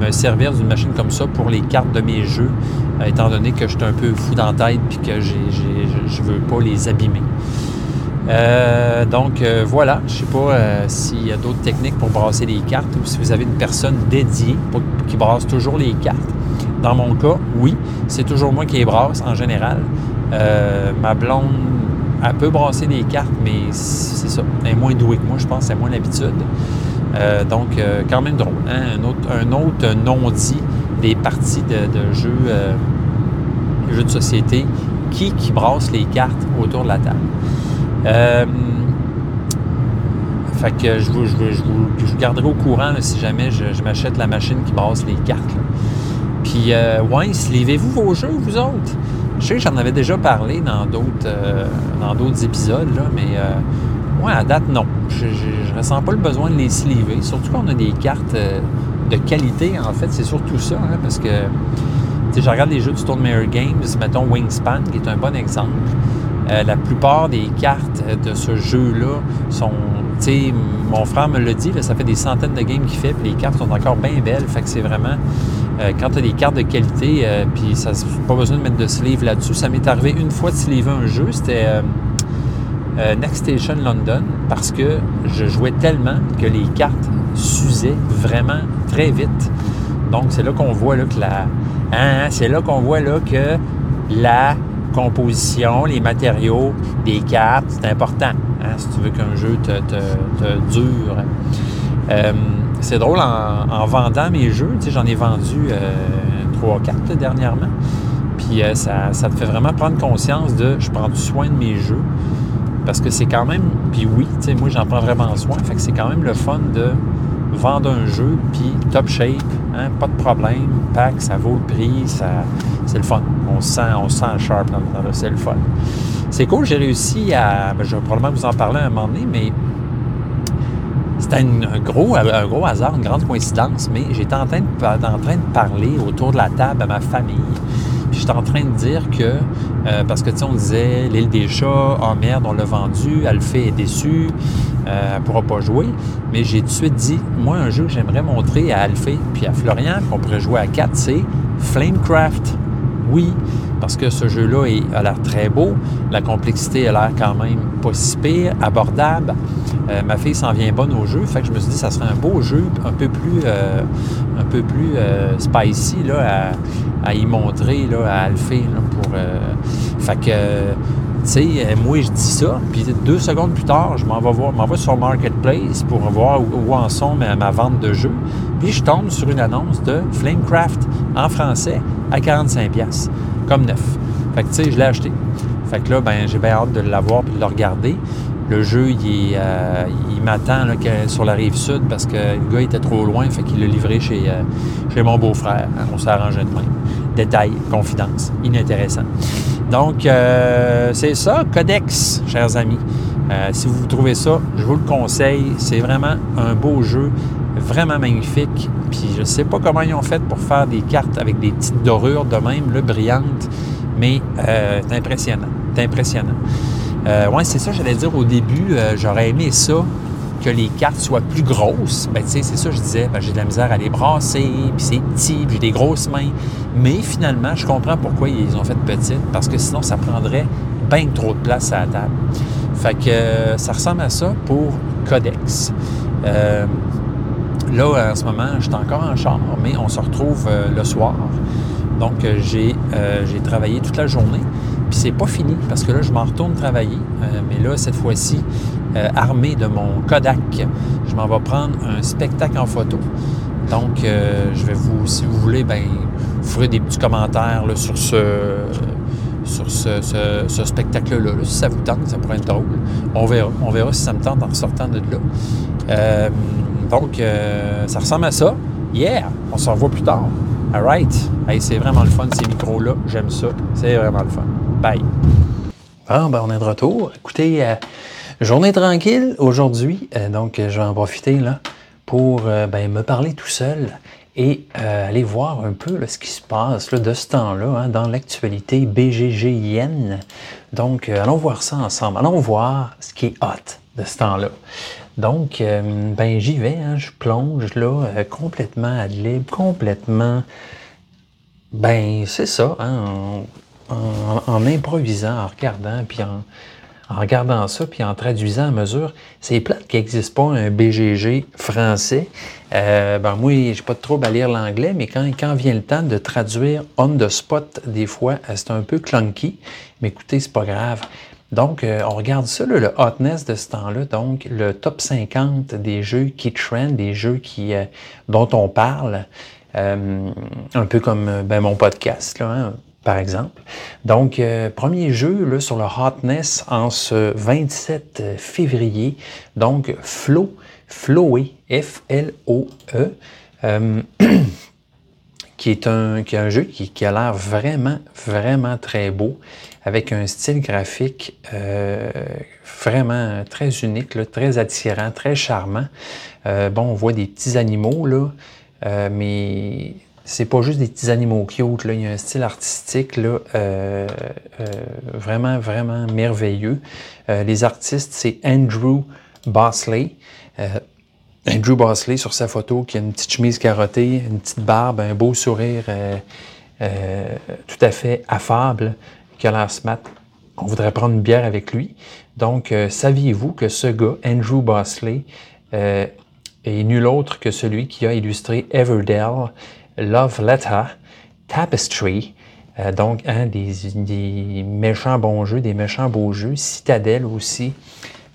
me servir d'une machine comme ça pour les cartes de mes jeux, euh, étant donné que je suis un peu fou dans la tête puis que je ne veux pas les abîmer. Euh, donc euh, voilà, je ne sais pas s'il y a d'autres techniques pour brasser les cartes ou si vous avez une personne dédiée qui brasse toujours les cartes. Dans mon cas, oui, c'est toujours moi qui les brasse en général. Ma blonde, elle peut brasser les cartes, mais c'est ça. Elle est moins douée que moi, je pense, c'est moins l'habitude. Donc, quand même drôle. Hein? Un autre, non-dit des parties de, jeux, jeux de société qui, qui brasse les cartes autour de la table. Euh, fait que je vous, garderai au courant si jamais je, m'achète la machine qui brasse les cartes. Puis, euh, ouais, livez-vous vos jeux, vous autres? Je sais que j'en avais déjà parlé dans d'autres euh, épisodes, là, mais euh, moi, à date, non. Je ne ressens pas le besoin de les sliver. Surtout qu'on a des cartes euh, de qualité, en fait. C'est surtout ça, hein, parce que je regarde les jeux du Stone Games, mettons Wingspan, qui est un bon exemple. Euh, la plupart des cartes de ce jeu-là sont. Mon frère me l'a dit, ça fait des centaines de games qu'il fait, puis les cartes sont encore bien belles. Fait que c'est vraiment euh, quand tu as des cartes de qualité, euh, puis ça pas besoin de mettre de sleeve là-dessus. Ça m'est arrivé une fois de sleever un jeu, c'était euh, Next Station London, parce que je jouais tellement que les cartes s'usaient vraiment très vite. Donc, c'est là qu'on voit là, que la. Hein, c'est là qu'on voit que la composition, les matériaux des cartes, c'est important. Hein, si tu veux qu'un jeu te, te, dure. Euh, c'est drôle, en, vendant mes jeux, j'en ai vendu euh, 3-4 dernièrement. Puis euh, ça, ça, te fait vraiment prendre conscience de je prends du soin de mes jeux. Parce que c'est quand même, puis oui, moi j'en prends vraiment soin. Fait que c'est quand même le fun de vendre un jeu, puis top shape, hein, pas de problème, pack, ça vaut le prix, c'est le fun. On se sent, on sent sharp dans le c'est le fun. C'est cool, j'ai réussi à, ben, je vais probablement vous en parler à un moment donné, mais c'était un gros, un gros hasard, une grande coïncidence, mais j'étais en train de parler autour de la table à ma famille. J'étais en train de dire que, euh, parce que tu sais, on disait l'île des chats, oh merde, on l'a vendu, Alphée est déçu, euh, elle ne pourra pas jouer. Mais j'ai tout de suite dit, moi, un jeu que j'aimerais montrer à Alphée puis à Florian, qu'on pourrait jouer à 4, c'est Flamecraft. Oui, parce que ce jeu-là a l'air très beau, la complexité a l'air quand même pas si pire, abordable. Euh, ma fille s'en vient bonne au jeu, fait que je me suis dit que ça serait un beau jeu, un peu plus, euh, un peu plus euh, spicy là, à, y montrer là, à Alphée. pour, fait que, tu sais, moi je dis ça, puis deux secondes plus tard, je m'en vais voir, m'en vais sur Marketplace pour voir où, en sont ma, ma, vente de jeux. Puis je tombe sur une annonce de Flamecraft en français à 45$ comme neuf. Fait que, tu sais, je l'ai acheté. Fait que là, ben, j'ai bien hâte de l'avoir et de le regarder. Le jeu, il, euh, il m'attend sur la rive sud parce que le gars était trop loin, fait qu'il l'a livré chez, euh, chez mon beau-frère. On s'est arrangé de même. Détail, confidence, inintéressant. Donc, euh, c'est ça, Codex, chers amis. si vous trouvez ça, je vous le conseille. C'est vraiment un beau jeu, vraiment magnifique. Puis je ne sais pas comment ils ont fait pour faire des cartes avec des petites dorures de même, là, brillantes, mais euh, c'est impressionnant. C'est impressionnant. Euh, oui, c'est ça, j'allais dire au début, euh, j'aurais aimé ça, que les cartes soient plus grosses. Ben, tu sais, c'est ça, je disais, ben, j'ai de la misère à les brasser, puis c'est petit, puis j'ai des grosses mains. Mais finalement, je comprends pourquoi ils ont fait petites, parce que sinon, ça prendrait bien trop de place à la table. Fait que ça ressemble à ça pour Codex. Là, en ce moment, je suis encore en char, mais on se retrouve euh, le soir. Donc, euh, euh, j'ai travaillé toute la journée. Puis c'est pas fini parce que là, je m'en retourne travailler. mais là, cette fois-ci, armé de mon Kodak, je m'en vais prendre un spectacle en photo. Donc, je vais vous, si vous voulez, ben, vous ferez des petits commentaires sur ce sur ce, spectacle-là. Si ça vous tente, ça pourrait être drôle. On verra. On verra si ça me tente en sortant de là. Donc, euh, ça ressemble à ça. Yeah! On se revoit plus tard. All right. c'est vraiment le fun, ces micros-là. J'aime ça. C'est vraiment le fun. Bye. Bon, ben, on est de retour. Écoutez, euh, journée tranquille aujourd'hui. Euh, donc, je vais en profiter là, pour ben, me parler tout seul et aller voir un peu ce qui se passe de ce temps-là hein, dans l'actualité BGGIN. Donc, allons voir ça ensemble. Allons voir ce qui est hot de ce temps-là. Donc, euh, ben j'y vais, hein, je plonge là euh, complètement à libre, complètement. Ben, c'est ça, hein, en, improvisant, en regardant, puis en, regardant ça, puis en traduisant à mesure. C'est plate qu'il n'existe pas un BGG français. Euh, ben moi, j'ai pas de trouble à lire l'anglais, mais quand, quand vient le temps de traduire on the spot, des fois, c'est un peu clunky. Mais écoutez, c'est pas grave. Donc, euh, on regarde ça, le hotness de ce temps-là, donc le top 50 des jeux qui trend, des jeux qui, euh, dont on parle, euh, un peu comme ben, mon podcast, hein, par exemple. Donc, premier jeu là, sur le hotness en ce 27 février, donc Flow, Flowé, F-L-O-E. Qui est un, qui est un jeu qui, a l'air vraiment, vraiment très beau avec un style graphique euh, vraiment très unique, très attirant, très charmant. Euh, bon, on voit des petits animaux, là, euh, mais c'est pas juste des petits animaux cute. Là. Il y a un style artistique là, vraiment, vraiment merveilleux. les artistes, c'est Andrew Bosley. Andrew Bosley sur sa photo qui a une petite chemise carottée, une petite barbe, un beau sourire euh, euh, tout à fait affable, qui a l'air smart. On voudrait prendre une bière avec lui. Donc, euh, saviez-vous que ce gars, Andrew Bosley, est nul autre que celui qui a illustré Everdell, Love Letter, Tapestry, donc hein, des, des, méchants bons jeux, des méchants beaux jeux, Citadel aussi,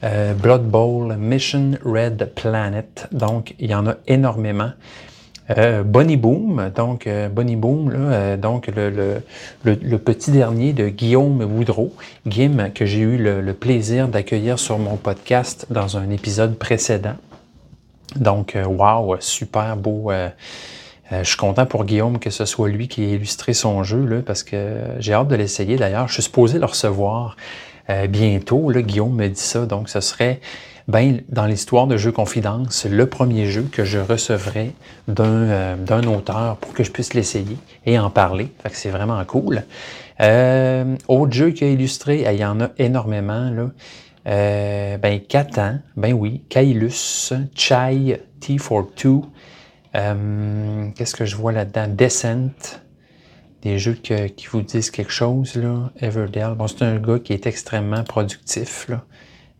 euh, Blood Bowl, Mission Red Planet. Donc, il y en a énormément. Euh, Bonnie Boom, donc euh, Bonnie Boom, là, donc le, petit dernier de Guillaume Woodrow, Guillaume, que j'ai eu le, plaisir d'accueillir sur mon podcast dans un épisode précédent. Donc, wow, super beau. je suis content pour Guillaume que ce soit lui qui ait illustré son jeu, là, parce que j'ai hâte de l'essayer. D'ailleurs, je suis supposé le recevoir euh, bientôt. Là, Guillaume me dit ça, donc ce serait ben, dans l'histoire de Jeux Confidence, le premier jeu que je recevrai euh, d'un auteur pour que je puisse l'essayer et en parler. Fait que c'est vraiment cool. Euh, autre jeu qui a illustré, il y en a énormément. Là. Euh, ben, Catan, ben oui, Kailus, Chai, T42. Qu'est-ce que je vois là-dedans? Descent des jeux qui vous disent quelque chose, là, Everdell. Bon, c'est un gars qui est extrêmement productif, là.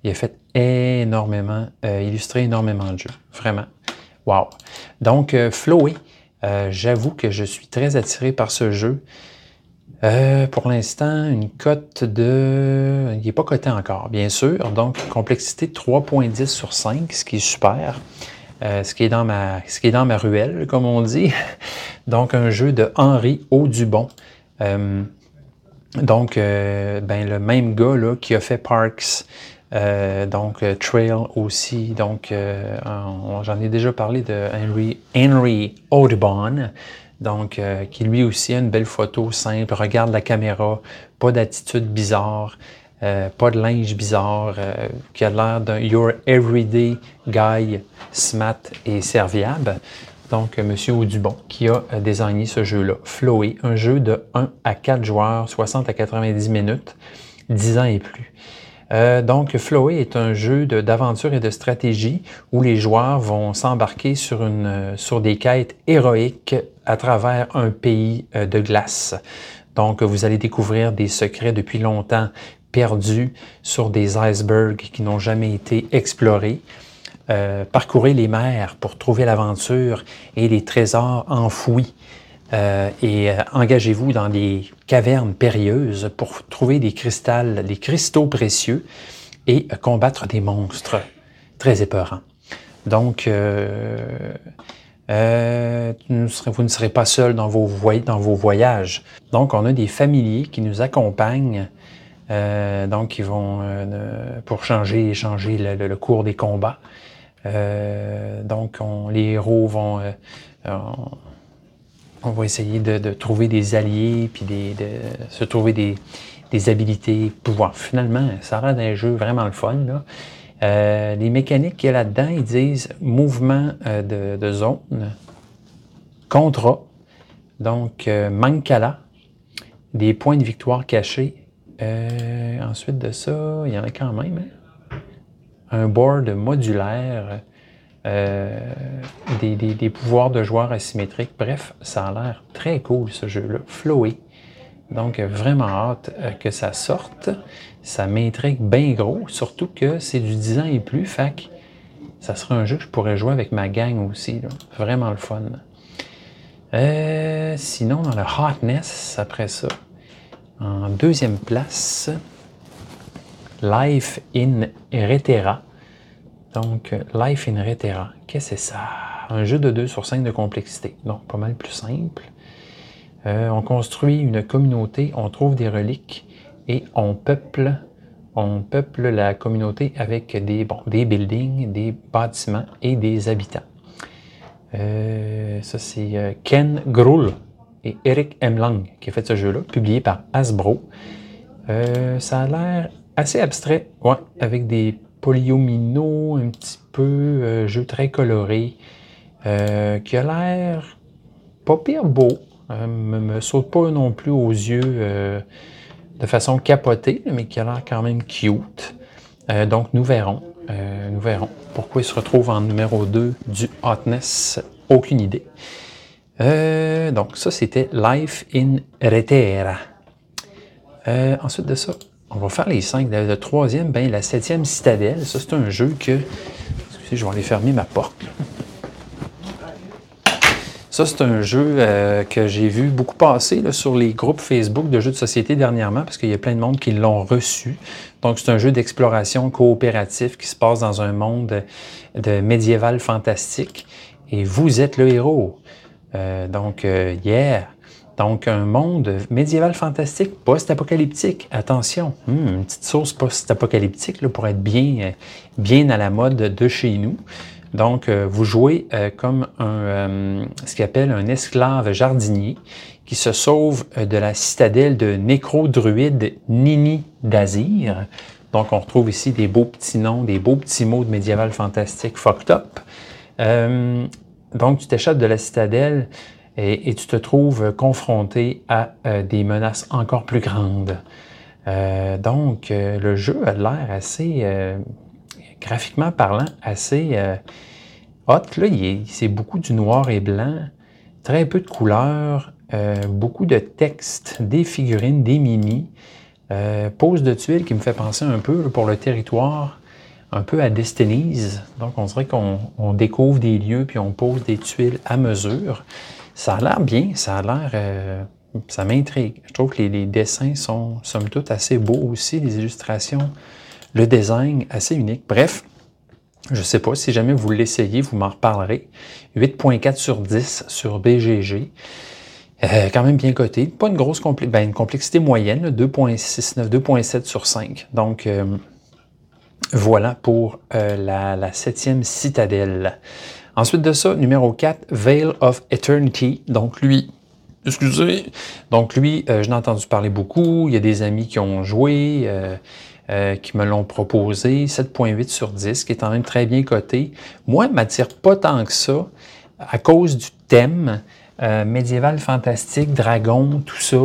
Il a fait énormément, euh, illustré énormément de jeux. Vraiment. Wow. Donc, euh, Floé, euh, j'avoue que je suis très attiré par ce jeu. Euh, pour l'instant, une cote de... Il n'est pas coté encore, bien sûr. Donc, complexité 3.10 sur 5, ce qui est super. Euh, ce, qui est dans ma, ruelle, comme on dit. Donc, un jeu de Henri Audubon. Euh, donc, euh, ben, le même gars qui a fait Parks, donc Trail aussi. Donc, j'en ai déjà parlé de Henry, Henry Audubon. Donc, qui lui aussi a une belle photo simple, regarde la caméra, pas d'attitude bizarre. Euh, pas de linge bizarre, euh, qui a l'air d'un Your Everyday Guy, smart et serviable. Donc, M. Audubon qui a euh, désigné ce jeu-là. Flowy, un jeu de 1 à 4 joueurs, 60 à 90 minutes, 10 ans et plus. donc, Flowy est un jeu d'aventure et de stratégie où les joueurs vont s'embarquer sur, sur des quêtes héroïques à travers un pays de glace. Donc, vous allez découvrir des secrets depuis longtemps perdus sur des icebergs qui n'ont jamais été explorés. Euh, parcourez les mers pour trouver l'aventure et les trésors enfouis. Euh, et euh, engagez-vous dans des cavernes périlleuses pour trouver des cristals, des cristaux précieux et combattre des monstres très épeurants. Donc, vous ne serez pas seul dans dans vos voyages. Donc, on a des familiers qui nous accompagnent euh, donc, ils vont euh, pour changer, changer le, le, cours des combats. Euh, donc, on, les héros vont, euh, on, on, va essayer de, de, trouver des alliés, puis des, de, se trouver des, des habilités, pouvoir. Finalement, ça rend un jeu vraiment le fun. Là. Euh, les mécaniques qu'il y a là-dedans, ils disent mouvement de, de, zone, contrat, donc mancala, des points de victoire cachés euh, ensuite de ça, il y en a quand même. Hein. Un board modulaire, euh, des, pouvoirs de joueurs asymétriques. Bref, ça a l'air très cool ce jeu-là. Flowy. Donc, vraiment hâte euh, que ça sorte. Ça m'intrigue bien gros, surtout que c'est du 10 ans et plus. Fait ça sera un jeu que je pourrais jouer avec ma gang aussi. Là. Vraiment le fun. Sinon, dans le Hotness, après ça, en deuxième place, Life in Retera. Donc, Life in Retera, qu'est-ce que c'est ça? Un jeu de 2 sur 5 de complexité. Donc, pas mal plus simple. Euh, on construit une communauté, on trouve des reliques et on peuple, la communauté avec des, bon, des buildings, des bâtiments et des habitants. Euh, ça, c'est euh, Ken Grull et Eric M. Lang qui a fait ce jeu-là, publié par Hasbro. Euh, ça a l'air assez abstrait, ouais, avec des polyomino, un petit peu, euh, jeu très coloré, euh, qui a l'air pas pire beau, euh, me, me, saute pas non plus aux yeux de façon capotée, mais qui a l'air quand même cute. Donc, nous verrons. Nous verrons. Pourquoi il se retrouve en numéro 2 du Hotness, aucune idée. Euh, donc, ça, c'était Life in Retera. Euh, ensuite de ça, on va faire les cinq. Le, troisième, ben, la septième citadelle. Ça, c'est un jeu que. Excusez, je vais fermer ma porte. Ça, c'est un jeu euh, que j'ai vu beaucoup passer sur les groupes Facebook de jeux de société dernièrement, parce qu'il y a plein de monde qui l'ont reçu. Donc, c'est un jeu d'exploration coopératif qui se passe dans un monde de médiéval fantastique. Et vous êtes le héros. Euh, donc, yeah. Donc, un monde médiéval fantastique, post-apocalyptique. Attention, hmm, une petite sauce post-apocalyptique pour être bien, euh, bien à la mode de chez nous. Donc, euh, vous jouez euh, comme un, ce qu'il appelle un esclave jardinier qui se sauve de la citadelle de nécro-druide Nini d'Azir. Donc, on retrouve ici des beaux petits noms, des beaux petits mots de médiéval fantastique fucked up. Donc, tu t'échappes de la citadelle et, tu te trouves confronté à euh, des menaces encore plus grandes. Euh, donc, euh, le jeu a l'air assez, graphiquement parlant, assez hot. Là, c'est beaucoup du noir et blanc, très peu de couleurs, beaucoup de texte, des figurines, des minis, euh, pose de tuiles qui me fait penser un peu pour le territoire, un peu à Destiny's. Donc, on dirait qu'on on découvre des lieux puis on pose des tuiles à mesure. Ça a l'air bien, ça a l'air. euh, ça m'intrigue. Je trouve que les, dessins sont, somme toute, assez beaux aussi, les illustrations, le design assez unique. Bref, je ne sais pas, si jamais vous l'essayez, vous m'en reparlerez. 8.4 sur 10 sur BGG. Euh, quand même bien coté. Pas une grosse complé- ben, une complexité moyenne, là, 2.69, 2.7 sur 5. Donc, euh, voilà pour euh, la, septième citadelle. Ensuite de ça, numéro 4, Veil of Eternity. Donc, lui, excusez, donc lui, euh, je l'ai entendu parler beaucoup. Il y a des amis qui ont joué, euh, qui me l'ont proposé. 7.8 sur 10, qui est quand même très bien coté. Moi, il ne m'attire pas tant que ça à cause du thème médiéval, fantastique, dragon, tout ça.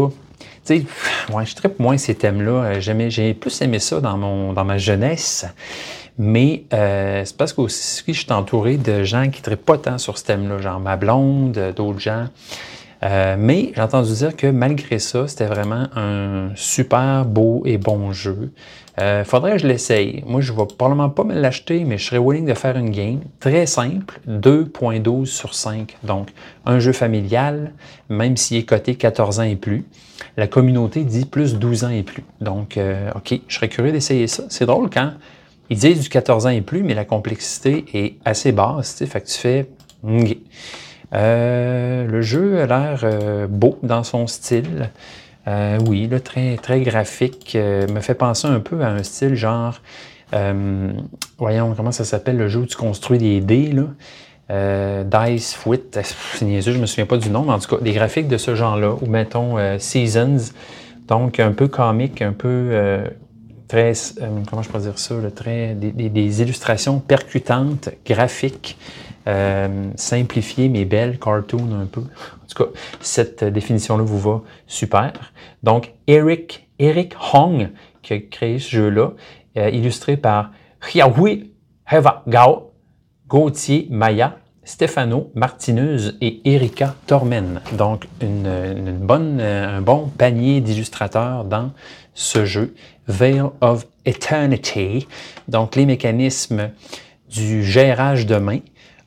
Sais, ouais, je tripe moins ces thèmes-là. Euh, J'ai plus aimé ça dans, mon, dans ma jeunesse. Mais euh, c'est parce que aussi, je suis entouré de gens qui ne pas tant sur ce thème-là, genre ma blonde, euh, d'autres gens. Euh, mais j'ai entendu dire que malgré ça, c'était vraiment un super beau et bon jeu. Euh, faudrait que je l'essaye. Moi, je ne vais probablement pas me l'acheter, mais je serais willing de faire une game. Très simple, 2.12 sur 5. Donc, un jeu familial, même s'il est coté 14 ans et plus. La communauté dit plus 12 ans et plus. Donc, euh, OK, je serais curieux d'essayer ça. C'est drôle quand ils disent du 14 ans et plus, mais la complexité est assez basse. Fait que tu fais... OK. Euh, le jeu a l'air euh, beau dans son style. Euh, oui, là, très, très graphique. me fait penser un peu à un style genre. voyons, comment ça s'appelle le jeu où tu construis des dés, là? Euh, Dice Fwit, c'est niaiseux, je me souviens pas du nom, mais en tout cas, des graphiques de ce genre-là, ou mettons euh, Seasons, donc un peu comique, un peu euh, très, euh, comment je pourrais dire ça, là, très, des, des- des illustrations percutantes, graphiques, euh, simplifiées mais belles, cartoon un peu. En tout cas, cette euh, définition-là vous va super. Donc, Eric, Eric Hong, qui a créé ce jeu-là, euh, illustré par Hiahui Heva Gao, Gauthier Maya, Stefano Martinez et Erika Tormen. Donc, une bonne, euh, un bon panier d'illustrateurs dans ce jeu, Veil of Eternity. Donc, les mécanismes du gérage de main,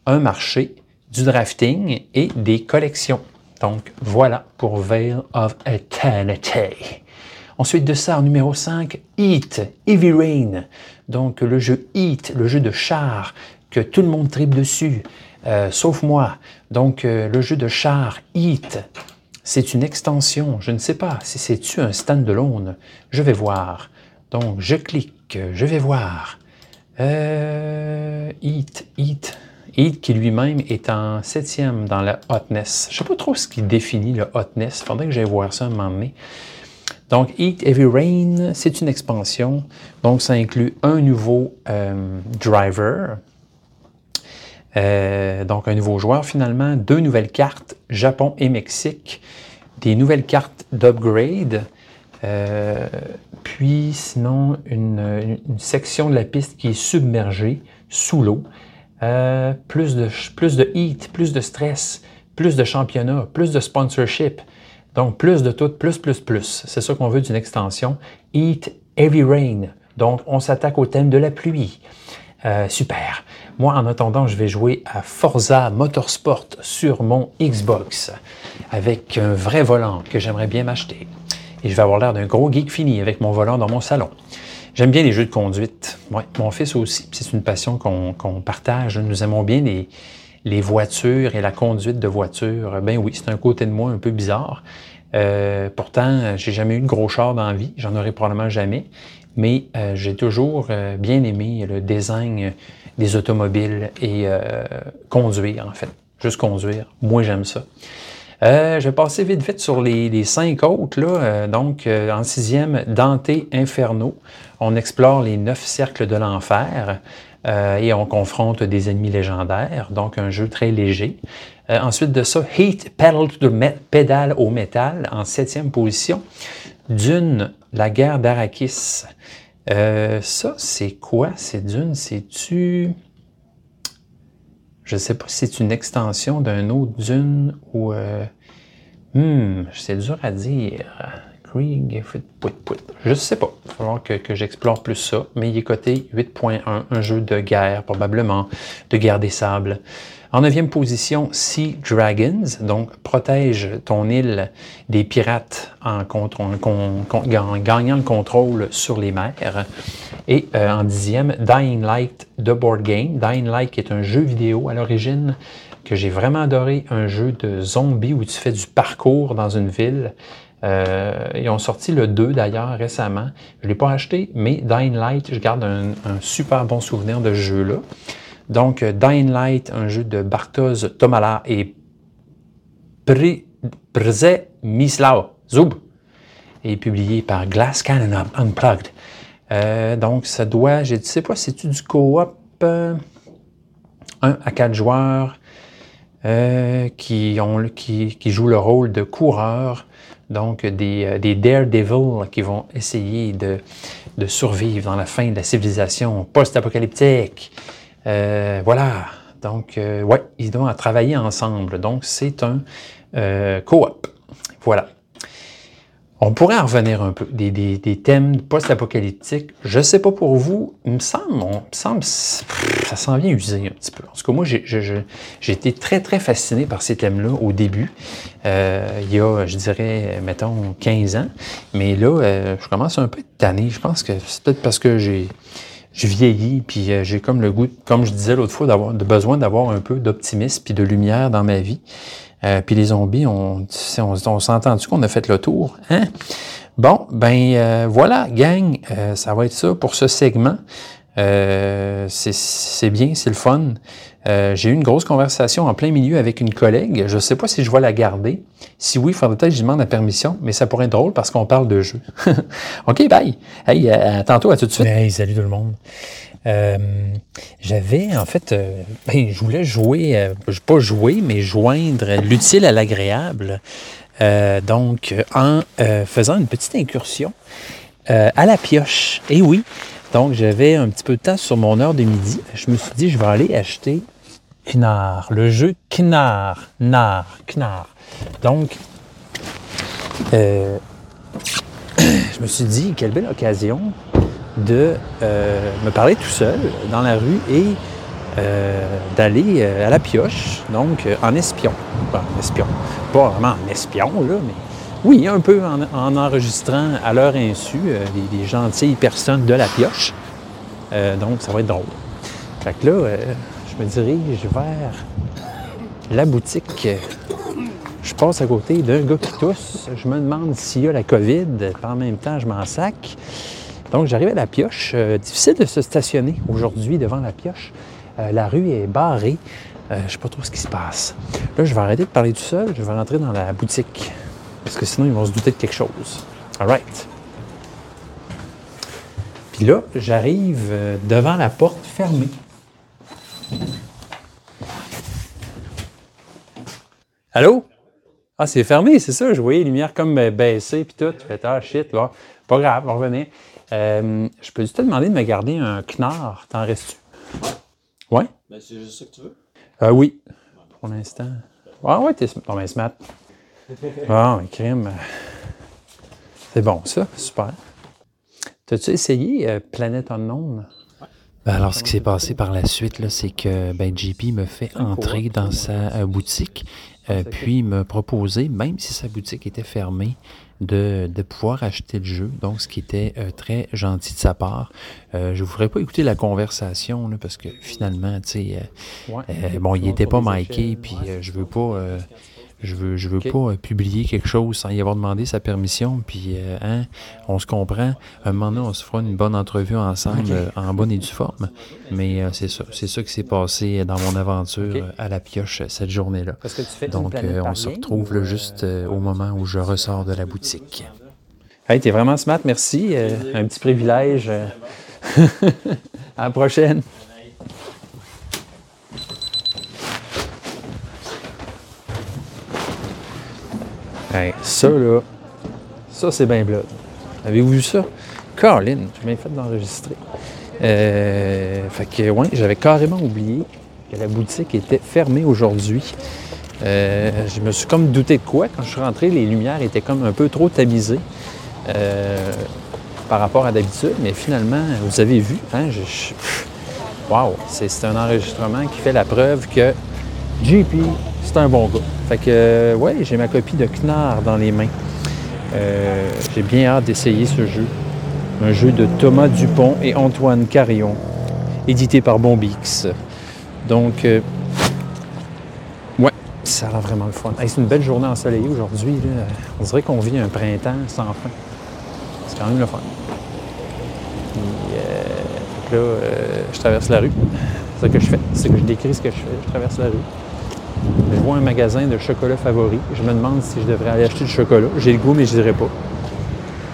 un marché, du drafting et des collections. Donc, voilà pour Veil of Eternity. Ensuite de ça, en numéro 5, Heat, Heavy Rain. Donc le jeu Heat, le jeu de char que tout le monde tripe dessus, euh, sauf moi. Donc euh, le jeu de char Heat, c'est une extension. Je ne sais pas si c'est-tu un stand-alone. Je vais voir. Donc je clique, je vais voir. Euh, Heat, Heat. Heat qui lui-même est en septième dans la hotness. Je ne sais pas trop ce qui définit le hotness. Il faudrait que j'aille voir ça un moment donné. Donc, Heat Heavy Rain, c'est une expansion. Donc, ça inclut un nouveau euh, driver. Euh, donc, un nouveau joueur finalement. Deux nouvelles cartes, Japon et Mexique. Des nouvelles cartes d'upgrade. Euh, puis sinon, une, section de la piste qui est submergée sous l'eau. Euh, plus, de, plus de heat, plus de stress, plus de championnat, plus de sponsorship. Donc, plus de tout, plus, plus, plus. C'est ça qu'on veut d'une extension. Heat, heavy rain. Donc, on s'attaque au thème de la pluie. Euh, super. Moi, en attendant, je vais jouer à Forza Motorsport sur mon Xbox avec un vrai volant que j'aimerais bien m'acheter. Et je vais avoir l'air d'un gros geek fini avec mon volant dans mon salon. J'aime bien les jeux de conduite. Mon fils aussi. C'est une passion qu'on partage. Nous aimons bien les, les voitures et la conduite de voitures. Ben oui, c'est un côté de moi un peu bizarre. Euh, pourtant, j'ai jamais eu de gros char dans la vie. J'en aurai probablement jamais. Mais euh, j'ai toujours euh, bien aimé le design des automobiles et euh, conduire, en fait. Juste conduire. Moi, j'aime ça. Je vais passer vite vite sur les, les cinq autres. Là. Donc, en sixième, Dante Inferno. On explore les neuf cercles de l'enfer et on confronte des ennemis légendaires. Donc, un jeu très léger. ensuite de ça, Heat Pedal to Pédale au métal en septième position. Dune, la guerre d'Arakis. ça, c'est quoi? C'est Dune, c'est-tu... Je ne sais pas si c'est une extension d'un autre Dune ou... Euh, hmm, c'est dur à dire. Krieg, je ne sais pas. Il va falloir que, que j'explore plus ça. Mais il est coté 8.1, un jeu de guerre, probablement, de guerre des sables. En neuvième position, Sea Dragons, donc protège ton île des pirates en, gagnant le contrôle sur les mers. Et euh, en dixième, Dying Light The Board Game. Dying Light est un jeu vidéo à l'origine que j'ai vraiment adoré, un jeu de zombies où tu fais du parcours dans une ville. Euh, ils ont sorti le 2 d'ailleurs récemment. Je ne l'ai pas acheté, mais Dying Light, je garde un, un super bon souvenir de ce jeu-là. Donc, euh, Dying Light, un jeu de Bartosz Tomala et Prze Mislao Zub, est publié par Glass Cannon Unplugged. Euh, donc, ça doit, je ne sais pas, c'est-tu du co-op 1 euh, à 4 joueurs qui, jouent le rôle de coureurs, donc des, des daredevils qui vont essayer de survivre dans la fin de la civilisation post-apocalyptique. Euh, voilà. Donc, euh, ouais, ils doivent travailler ensemble. Donc, c'est un euh, coop. Voilà. On pourrait en revenir un peu, des, des, thèmes post-apocalyptiques. Je ne sais pas pour vous, il me semble, me semble ça s'en vient usé un petit peu. En tout cas, moi, j'ai été très, très fasciné par ces thèmes-là au début, euh, il y a, je dirais, mettons, 15 ans. Mais là, je commence un peu à tanner. Je pense que c'est peut-être parce que j'ai je vieillis, puis euh, j'ai comme le goût, comme je disais l'autre fois, d'avoir de besoin d'avoir un peu d'optimisme puis de lumière dans ma vie. Euh, puis les zombies, on, on, on s'est entendu qu'on a fait le tour. Hein? Bon, ben euh, voilà, gang, ça va être ça pour ce segment. c'est bien, c'est le fun. Euh, j'ai eu une grosse conversation en plein milieu avec une collègue. Je ne sais pas si je vais la garder. Si oui, il faudrait peut-être que je demande la permission, mais ça pourrait être drôle parce qu'on parle de jeu. OK, bye. Hey, à tantôt, à tout de suite. Hey, salut tout le monde. Euh, j'avais, en fait, euh, ben, je voulais jouer, pas jouer, mais joindre l'utile à l'agréable. donc, en faisant une petite incursion à la pioche. Et oui, donc, j'avais un petit peu de temps sur mon heure de midi. Je me suis dit, je vais aller acheter Knar, le jeu Knar, Nar, Knar. Donc, euh, je me suis dit, quelle belle occasion de euh, me parler tout seul dans la rue et euh, d'aller à la pioche, donc en espion. en espion. Pas vraiment en espion, là, mais oui, un peu en, enregistrant à leur insu les, gentilles personnes de la pioche. donc, ça va être drôle. Fait que là, je me dirige vers la boutique. Je passe à côté d'un gars qui tousse. Je me demande s'il y a la COVID. En même temps, je m'en sac. Donc, j'arrive à la pioche. Euh, difficile de se stationner aujourd'hui devant la pioche. Euh, la rue est barrée. Euh, je ne sais pas trop ce qui se passe. Là, je vais arrêter de parler tout seul. Je vais rentrer dans la boutique. Parce que sinon, ils vont se douter de quelque chose. All right. Puis là, j'arrive devant la porte fermée. Allô? Ah, c'est fermé, c'est ça. Je voyais les lumières comme euh, baissées puis tout. Je fais, ah, shit, bon, pas grave, on va revenir. Euh, je peux juste te demander de me garder un knard. T'en restes-tu? Ouais? Ben, c'est juste ça que tu veux? Euh, oui. Pour l'instant. Ah, ouais, t'es non, ben, smart. Bon, un crime. C'est bon, ça. Super. T'as-tu essayé euh, Planète Unknown? Alors, ce qui s'est passé par la suite, là, c'est que ben, JP me fait entrer dans sa euh, boutique, euh, puis me proposer, même si sa boutique était fermée, de, de pouvoir acheter le jeu. Donc, ce qui était euh, très gentil de sa part. Euh, je ne voudrais pas écouter la conversation, là, parce que finalement, tu sais, euh, Ouais. bon, il n'était pas miké, puis euh, je veux pas. Je veux, je veux pas euh, publier quelque chose sans y avoir demandé sa permission. Puis, euh, hein, on se comprend. Un moment donné, on se fera une bonne entrevue ensemble, euh, en bonne et due forme. Mais c'est ça. C'est ça qui s'est passé dans mon aventure à la pioche cette journée-là. Parce que tu fais une Donc, on se retrouve là, juste au moment où je ressors de la boutique. Hey, t'es vraiment smart, merci. Euh, un petit privilège. à la prochaine. Ça, là, ça, c'est bien blood. Avez-vous vu ça? Caroline, j'ai bien fait d'enregistrer. Euh, fait que, ouais, j'avais carrément oublié que la boutique était fermée aujourd'hui. Euh, je me suis comme douté de quoi. Quand je suis rentré, les lumières étaient comme un peu trop tamisées euh, par rapport à d'habitude. Mais finalement, vous avez vu, hein, je, wow, c'est un enregistrement qui fait la preuve que JP, c'est un bon gars. Fait que, euh, ouais, j'ai ma copie de Knarr dans les mains. Euh, j'ai bien hâte d'essayer ce jeu. Un jeu de Thomas Dupont et Antoine Carillon, édité par Bombix. Donc, euh, ouais, ça a vraiment le fun. C'est une belle journée ensoleillée aujourd'hui. On dirait qu'on vit un printemps sans fin. C'est quand même le fun. Que là, je traverse la rue. C'est ça que je fais. C'est que je décris ce que je fais. Je traverse la rue. Je vois un magasin de chocolat favori. Je me demande si je devrais aller acheter du chocolat. J'ai le goût, mais je dirais pas.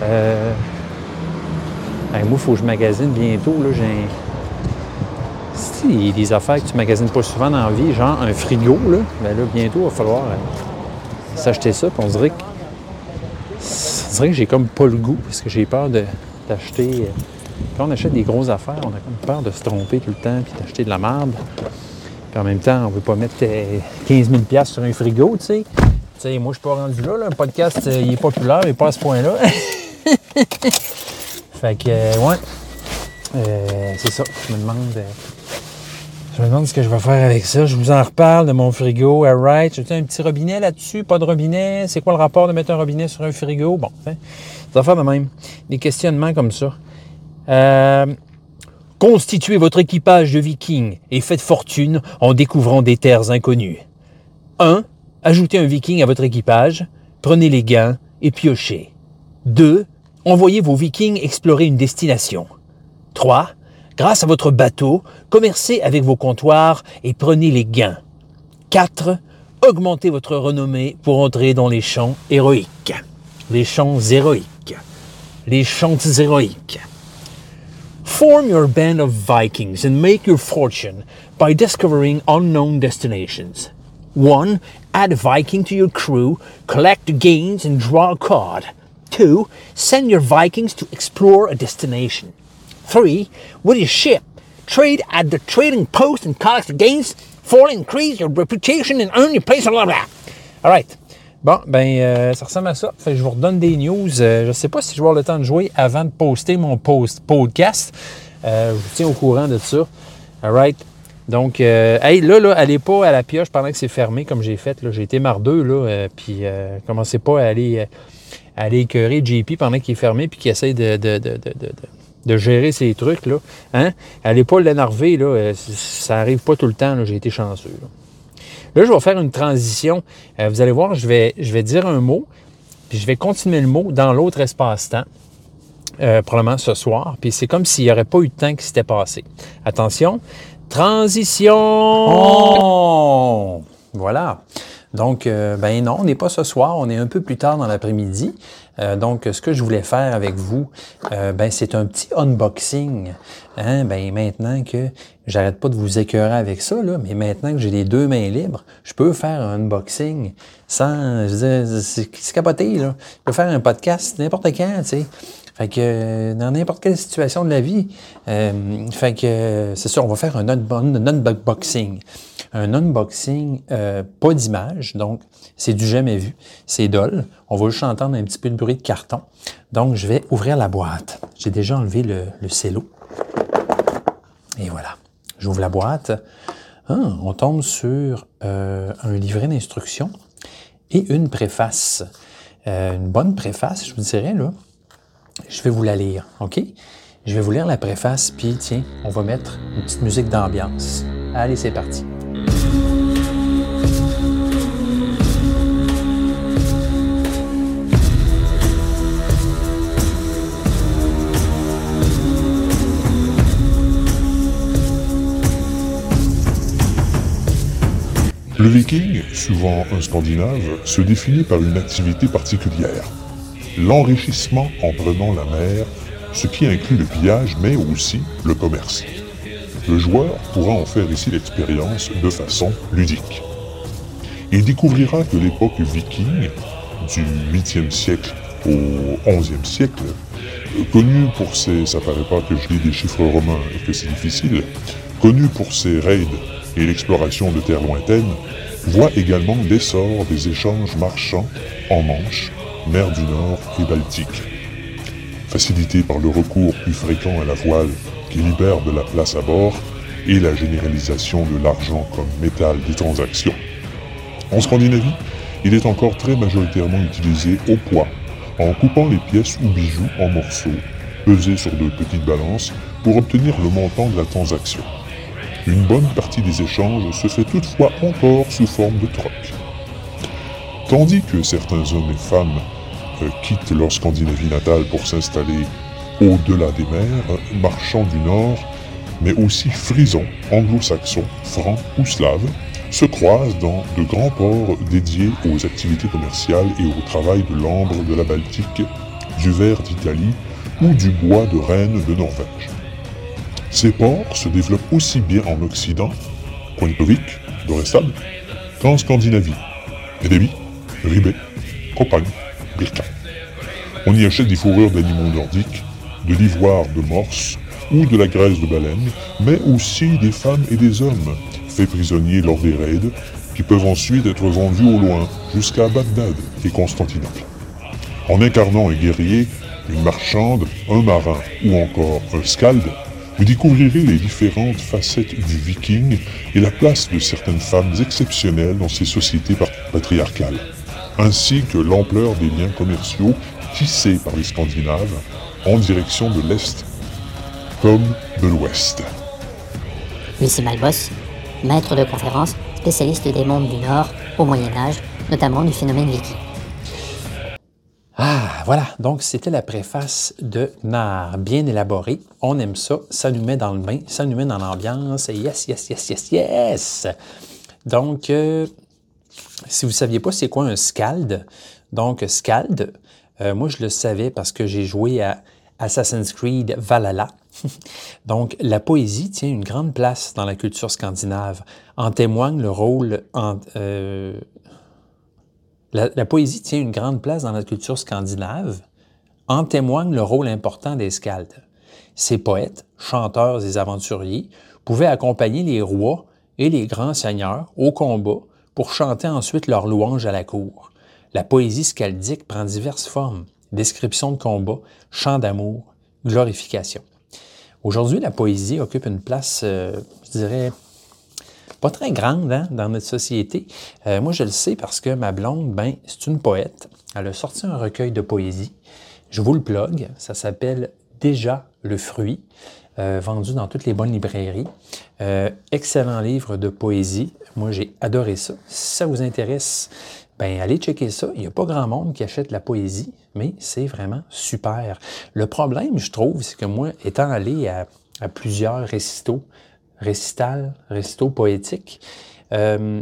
Euh, moi, il faut que je magasine bientôt. Là, j'ai un- Si, des affaires que tu magasines pas souvent dans la vie, genre un frigo, là, ben là, bientôt, il va falloir euh, s'acheter ça. Puis on dirait que on dirait que j'ai comme pas le goût parce que j'ai peur d'acheter. euh, Quand on achète des grosses affaires, on a comme peur de se tromper tout le temps puis d'acheter de la merde. Puis en même temps, on ne veut pas mettre euh, 15 000 sur un frigo, tu sais. Tu sais, moi, je suis pas rendu là. Un podcast, euh, il est populaire, mais pas à ce point-là. fait que, euh, ouais. Euh, c'est ça. Je me demande. je me demande ce que je vais faire avec ça. Je vous en reparle de mon frigo. All right. J'ai un petit robinet là-dessus, pas de robinet? C'est quoi le rapport de mettre un robinet sur un frigo? Bon, hein, des affaires de même. Des questionnements comme ça. Euh, Constituez votre équipage de vikings et faites fortune en découvrant des terres inconnues. 1. Ajoutez un viking à votre équipage, prenez les gains et piochez. 2. Envoyez vos vikings explorer une destination. 3. Grâce à votre bateau, commercez avec vos comptoirs et prenez les gains. 4. Augmentez votre renommée pour entrer dans les champs héroïques. Les champs héroïques. Les champs héroïques. Form your band of Vikings and make your fortune by discovering unknown destinations. 1. Add a Viking to your crew, collect the gains, and draw a card. 2. Send your Vikings to explore a destination. 3. With your ship, trade at the trading post and collect the gains. 4. Increase your reputation and earn your place. Blah, blah. All right. Bon, ben, euh, ça ressemble à ça. Je vous redonne des news. Euh, je ne sais pas si je vais avoir le temps de jouer avant de poster mon post podcast. Euh, je vous tiens au courant de ça. All right. Donc, hey, là, là, allez pas à la pioche pendant que c'est fermé, comme j'ai fait. J'ai été mardeux, là, puis commencez pas à aller, à aller écœurer JP pendant qu'il est fermé, puis qu'il essaie de, de, de, de, de- gérer ses trucs, là. Hein? Allez pas l'énerver, là. ça arrive pas tout le temps. J'ai été chanceux, là. Là, je vais faire une transition. Euh, vous allez voir, je vais, je vais dire un mot, puis je vais continuer le mot dans l'autre espace-temps, euh, probablement ce soir. Puis c'est comme s'il n'y aurait pas eu de temps qui s'était passé. Attention, transition! Oh! Voilà. Donc, euh, ben non, on n'est pas ce soir, on est un peu plus tard dans l'après-midi. Euh, donc, ce que je voulais faire avec vous, euh, ben, c'est un petit unboxing. Hein? Ben, maintenant que j'arrête pas de vous écœurer avec ça, là, mais maintenant que j'ai les deux mains libres, je peux faire un unboxing sans, je veux dire, c'est capoté, là. Je peux faire un podcast n'importe quand, tu sais. Fait que euh, dans n'importe quelle situation de la vie. euh, fait que euh, c'est ça, on va faire un, un- un unboxing. Un unboxing, euh, pas d'image, donc c'est du jamais vu. C'est dol. On va juste entendre un petit peu de bruit de carton. Donc je vais ouvrir la boîte. J'ai déjà enlevé le, le cello. Et voilà. J'ouvre la boîte. Ah, on tombe sur euh, un livret d'instructions et une préface. Euh, une bonne préface, je vous dirais, là. Je vais vous la lire, OK? Je vais vous lire la préface, puis tiens, on va mettre une petite musique d'ambiance. Allez, c'est parti. Le viking, souvent un scandinave, se définit par une activité particulière. L'enrichissement en prenant la mer, ce qui inclut le pillage mais aussi le commerce. Le joueur pourra en faire ici l'expérience de façon ludique. Il découvrira que l'époque viking, du 8e siècle au 11e siècle, connue pour ses, ça paraît pas que je lis des chiffres romains et que c'est difficile, connue pour ses raids et l'exploration de terres lointaines, voit également l'essor des échanges marchands en Manche, mer du Nord et Baltique. Facilité par le recours plus fréquent à la voile qui libère de la place à bord et la généralisation de l'argent comme métal des transactions. En Scandinavie, il est encore très majoritairement utilisé au poids, en coupant les pièces ou bijoux en morceaux, pesés sur de petites balances pour obtenir le montant de la transaction. Une bonne partie des échanges se fait toutefois encore sous forme de troc. Tandis que certains hommes et femmes euh, quittent leur Scandinavie natale pour s'installer au-delà des mers, marchands du Nord, mais aussi frisons, anglo-saxons, francs ou slaves, se croisent dans de grands ports dédiés aux activités commerciales et au travail de l'ambre de la Baltique, du verre d'Italie ou du bois de Rennes de Norvège. Ces ports se développent aussi bien en Occident, Pointovik, Dorestad, qu'en Scandinavie, Edeby, Ribet, Copagne, Birka. On y achète des fourrures d'animaux nordiques, de l'ivoire de morse ou de la graisse de baleine, mais aussi des femmes et des hommes faits prisonniers lors des raids, qui peuvent ensuite être vendus au loin, jusqu'à Bagdad et Constantinople. En incarnant un guerrier, une marchande, un marin ou encore un skald, vous découvrirez les différentes facettes du viking et la place de certaines femmes exceptionnelles dans ces sociétés pat- patriarcales, ainsi que l'ampleur des liens commerciaux tissés par les Scandinaves en direction de l'Est comme de l'Ouest. Lucie Malbos, maître de conférences, spécialiste des mondes du Nord au Moyen Âge, notamment du phénomène viking. Ah, voilà. Donc, c'était la préface de Nar, bien élaborée. On aime ça. Ça nous met dans le bain, ça nous met dans l'ambiance. Yes, yes, yes, yes, yes. Donc, euh, si vous ne saviez pas c'est quoi un scald, donc scald, euh, moi je le savais parce que j'ai joué à Assassin's Creed Valhalla. donc, la poésie tient une grande place dans la culture scandinave. En témoigne le rôle euh, la, poésie tient une grande place dans la culture scandinave. En témoigne le rôle important des skalds. Ces poètes, chanteurs et aventuriers pouvaient accompagner les rois et les grands seigneurs au combat pour chanter ensuite leurs louanges à la cour. La poésie skaldique prend diverses formes description de combat, chant d'amour, glorification. Aujourd'hui, la poésie occupe une place, euh, je dirais, pas très grande hein, dans notre société. Euh, moi, je le sais parce que ma blonde, ben, c'est une poète. Elle a sorti un recueil de poésie. Je vous le plug. Ça s'appelle Déjà le fruit, euh, vendu dans toutes les bonnes librairies. Euh, excellent livre de poésie. Moi, j'ai adoré ça. Si ça vous intéresse, ben, allez checker ça. Il n'y a pas grand monde qui achète la poésie, mais c'est vraiment super. Le problème, je trouve, c'est que moi, étant allé à, plusieurs récitos, récitals, récitaux poétiques, euh,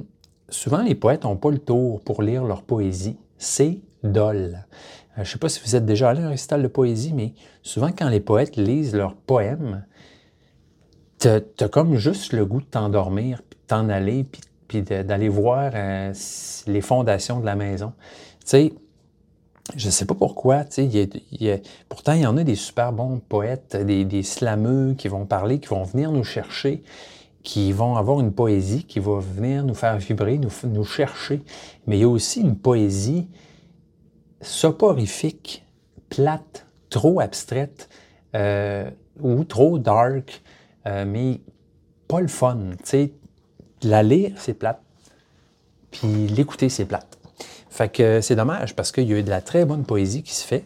souvent, les poètes n'ont pas le tour pour lire leur poésie. C'est dole. Euh, je ne sais pas si vous êtes déjà allé à un récital de poésie, mais souvent, quand les poètes lisent leurs poèmes, tu as, comme juste le goût de t'endormir, puis de t'en aller, puis, d'aller voir euh, les fondations de la maison. Tu sais, je ne sais pas pourquoi, tu sais, pourtant, il y en a des super bons poètes, des, des slameux qui vont parler, qui vont venir nous chercher, qui vont avoir une poésie qui va venir nous faire vibrer, nous chercher. Mais il y a aussi une poésie soporifique, plate, trop abstraite euh, ou trop dark, euh, mais pas le fun. Tu sais, la lire, c'est plate, puis l'écouter, c'est plate. Fait que c'est dommage parce qu'il y a eu de la très bonne poésie qui se fait,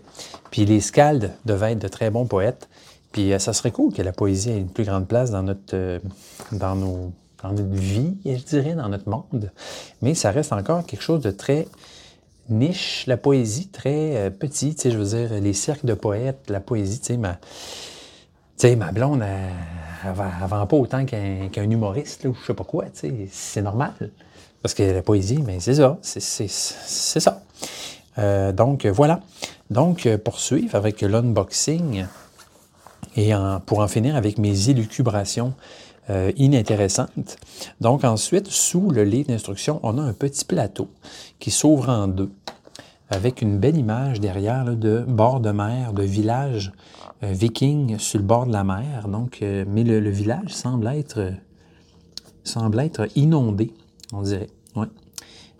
puis les Scalds devaient être de très bons poètes, puis euh, ça serait cool que la poésie ait une plus grande place dans notre, euh, dans nos, dans notre vie, je dirais, dans notre monde. Mais ça reste encore quelque chose de très niche, la poésie, très euh, petit, tu sais, je veux dire, les cercles de poètes, la poésie, tu sais, ma, blonde, elle, elle, vend- pas autant qu'un humoriste, là, ou je sais pas quoi, tu c'est normal. Parce que la poésie, mais c'est ça, c'est- ça. Euh, donc, voilà. Donc, euh, poursuivre avec l'unboxing et pour en finir avec mes élucubrations euh, inintéressantes. Donc, ensuite, sous le livre d'instruction, on a un petit plateau qui s'ouvre en deux avec une belle image derrière de bord de mer, de village euh, viking sur le bord de la mer. Donc, euh, mais le, village semble être, semble être inondé, on dirait. Ouais.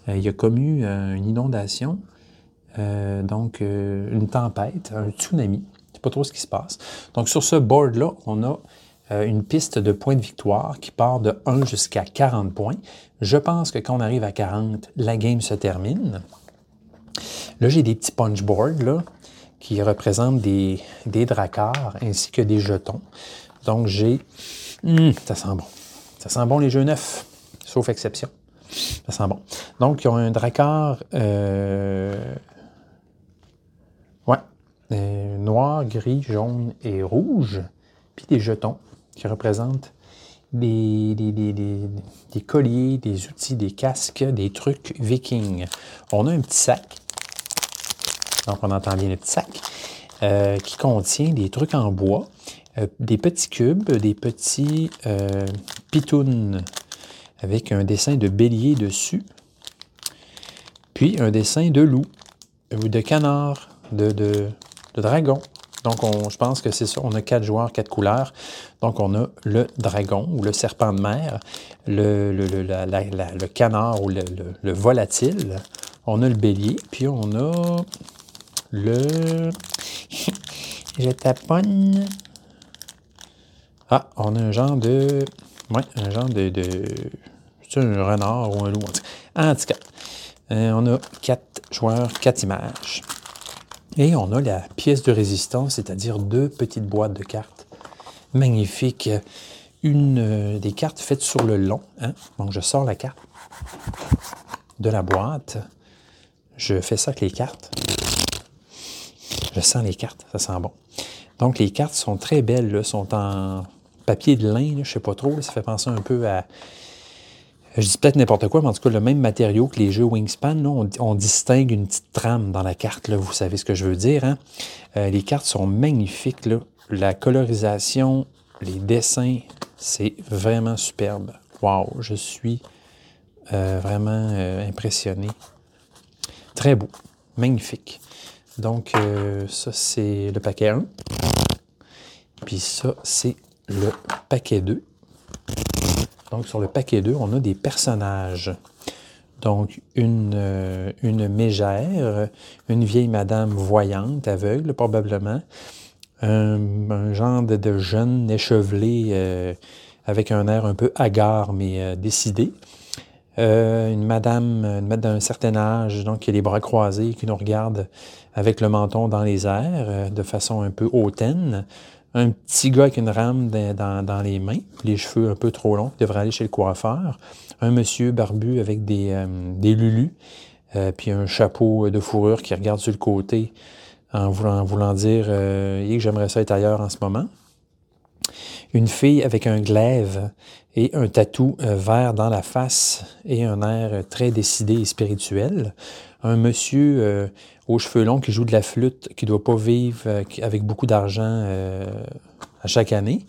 Euh, il y a comme une inondation, donc une tempête, un tsunami. Je ne sais pas trop ce qui se passe. Donc, sur ce board-là, on a une piste de points de victoire qui part de 1 jusqu'à 40 points. Je pense que quand on arrive à 40, la game se termine. Là, j'ai des petits punchboards là, qui représentent des, des dracars ainsi que des jetons. Donc, j'ai. Hum, ça sent bon. Ça sent bon les jeux neufs, sauf exception. Ça sent bon. Donc, ils ont un dracar. euh, Ouais. euh, noir, gris, jaune et rouge. Puis des jetons qui représentent des, colliers, des outils, des casques, des trucs vikings. On a un petit sac. Donc, on entend bien le petit sac. euh, qui contient des trucs en bois, euh, des petits cubes, des petits euh, pitounes avec un dessin de bélier dessus, puis un dessin de loup, ou de canard, de, de, de dragon. Donc, on, je pense que c'est ça. On a quatre joueurs, quatre couleurs. Donc, on a le dragon ou le serpent de mer, le, canard ou le, le- le volatile. On a le bélier, puis on a le... Je taponne. Ah, on a un genre de... Ouais, un genre de... de... C'est un renard ou un loup. en tout cas. En tout cas, euh, on a quatre joueurs, quatre images. Et on a la pièce de résistance, c'est-à-dire deux petites boîtes de cartes. Magnifique. Une euh, des cartes faites sur le long. hein. Donc, je sors la carte de la boîte. Je fais ça avec les cartes. Je sens les cartes, ça sent bon. Donc, les cartes sont très belles, là, sont en papier de lin, je ne sais pas trop, ça fait penser un peu à... Je dis peut-être n'importe quoi, mais en tout cas, le même matériau que les jeux Wingspan, on, distingue une petite trame dans la carte, vous savez ce que je veux dire. hein? Euh, les cartes sont magnifiques, la colorisation, les dessins, c'est vraiment superbe. Wow, je suis euh, vraiment euh, impressionné. Très beau, magnifique. Donc, ça, c'est le paquet 1. Puis ça, c'est le paquet 2. Sur le paquet 2, on a des personnages. Donc, une, euh, une mégère, une vieille madame voyante, aveugle probablement, un, genre de, jeune échevelé euh, avec un air un peu hagard mais euh, décidé. Une madame, madame d'un certain âge, donc qui a les bras croisés, qui nous regarde avec le menton dans les airs, de façon un peu hautaine. Un petit gars avec une rame dans, les mains, les cheveux un peu trop longs, qui devrait aller chez le coiffeur. Un monsieur barbu avec des, euh, des lulus, euh, puis un chapeau de fourrure qui regarde sur le côté en voulant, voulant dire que j'aimerais ça être ailleurs en ce moment. Une fille avec un glaive et un tatou euh, vert dans la face et un air très décidé et spirituel. Un monsieur euh, aux cheveux longs qui joue de la flûte, qui ne doit pas vivre euh, avec beaucoup d'argent euh, à chaque année.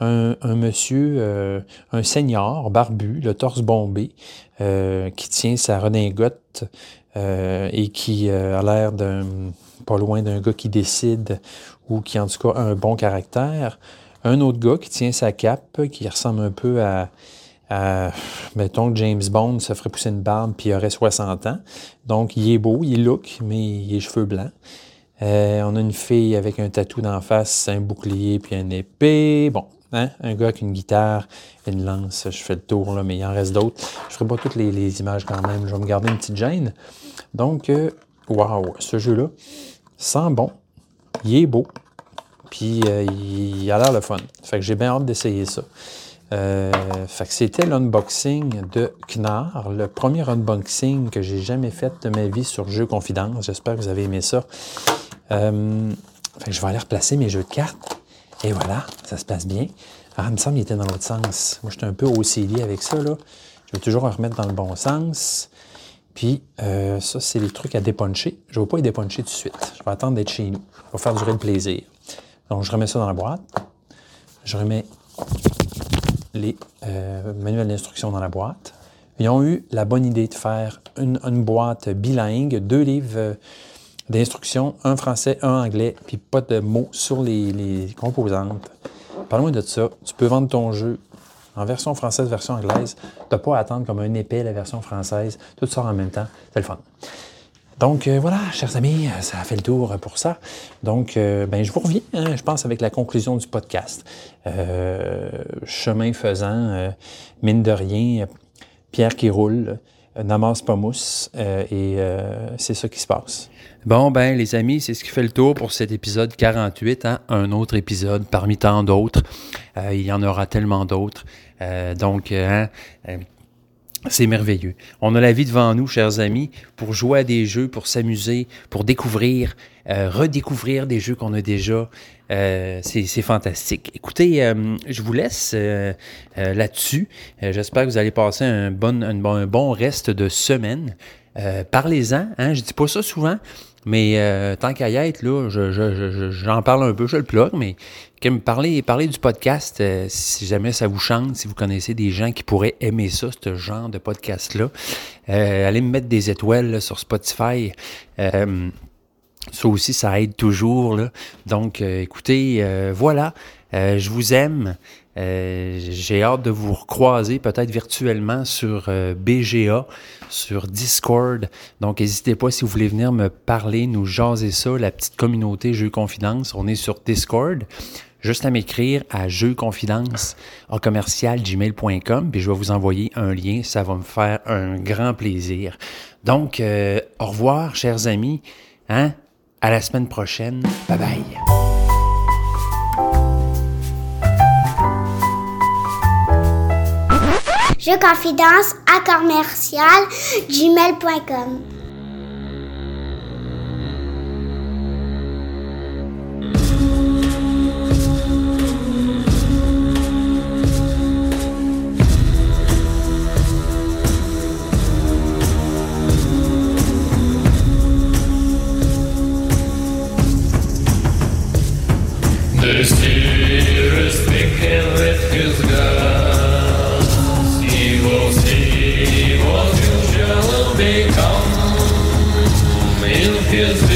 Un, monsieur, euh, un seigneur barbu, le torse bombé, qui tient sa redingote et qui a l'air d'un pas loin d'un gars qui décide ou qui en tout cas a un bon caractère. Un autre gars qui tient sa cape, qui ressemble un peu à, à, mettons que James Bond se ferait pousser une barbe puis il aurait 60 ans. Donc, il est beau, il est look, mais il les cheveux blancs. Euh, on a une fille avec un tatou d'en face, un bouclier puis une épée. Bon, hein? un gars avec une guitare, une lance. Je fais le tour, là, mais il en reste d'autres. Je ferai pas toutes les, images quand même. Je vais me garder une petite gêne. Donc, euh, waouh, ce jeu-là sent bon. Il est beau. Puis, euh, il a l'air le fun. Fait que j'ai bien hâte d'essayer ça. Euh, fait que c'était l'unboxing de Knar, le premier unboxing que j'ai jamais fait de ma vie sur Jeux Confidence. J'espère que vous avez aimé ça. Euh, fait que je vais aller replacer mes jeux de cartes. Et voilà, ça se passe bien. Ah, il me semble qu'il était dans l'autre sens. Moi, j'étais un peu OCD avec ça, là. Je vais toujours en remettre dans le bon sens. Puis, euh, ça, c'est les trucs à dépuncher. Je ne vais pas les dépuncher tout de suite. Je vais attendre d'être chez nous. Je vais faire durer le plaisir. Donc, je remets ça dans la boîte. Je remets les euh, manuels d'instruction dans la boîte. Ils ont eu la bonne idée de faire une, boîte bilingue, deux livres euh, d'instruction, un français, un anglais, puis pas de mots sur les, composantes. Parle-moi de ça. Tu peux vendre ton jeu en version française, version anglaise. Tu n'as pas à attendre comme un épais la version française. Tout sort en même temps. C'est le fun. Donc euh, voilà, chers amis, ça a fait le tour pour ça. Donc, euh, ben, je vous reviens, hein, je pense, avec la conclusion du podcast. Euh, chemin faisant, mine de rien, pierre qui roule, n'amasse pas mousse, et c'est ça qui se passe. Bon, ben, les amis, c'est ce qui fait le tour pour cet épisode 48. Hein? Un autre épisode parmi tant d'autres. Il y en aura tellement d'autres. Donc, hein, c'est merveilleux. On a la vie devant nous, chers amis, pour jouer à des jeux, pour s'amuser, pour découvrir, euh, redécouvrir des jeux qu'on a déjà. Euh, c'est fantastique. Écoutez, euh, je vous laisse là-dessus. J'espère que vous allez passer un bon, un bon, un bon reste de semaine. Parlez-en. Hein? Je dis pas ça souvent, mais euh, tant qu'à y être, là, je- je- je- je- j'en parle un peu, je le plug, mais me parler, du podcast, euh, si jamais ça vous chante, si vous connaissez des gens qui pourraient aimer ça, ce genre de podcast-là, euh, allez me mettre des étoiles sur Spotify. Ça aussi, ça aide toujours. Donc, écoutez, voilà, je vous aime. Euh, J'ai hâte de vous recroiser peut-être virtuellement sur euh, BGA, sur Discord. Donc, n'hésitez pas si vous voulez venir me parler, nous jaser ça, la petite communauté Jeux Confidence. On est sur Discord. Juste à m'écrire à jeuxconfidence en commercial gmail.com, puis je vais vous envoyer un lien. Ça va me faire un grand plaisir. Donc, euh, au revoir, chers amis. Hein? À la semaine prochaine. Bye bye. Je confidence à commercial gmail.com. is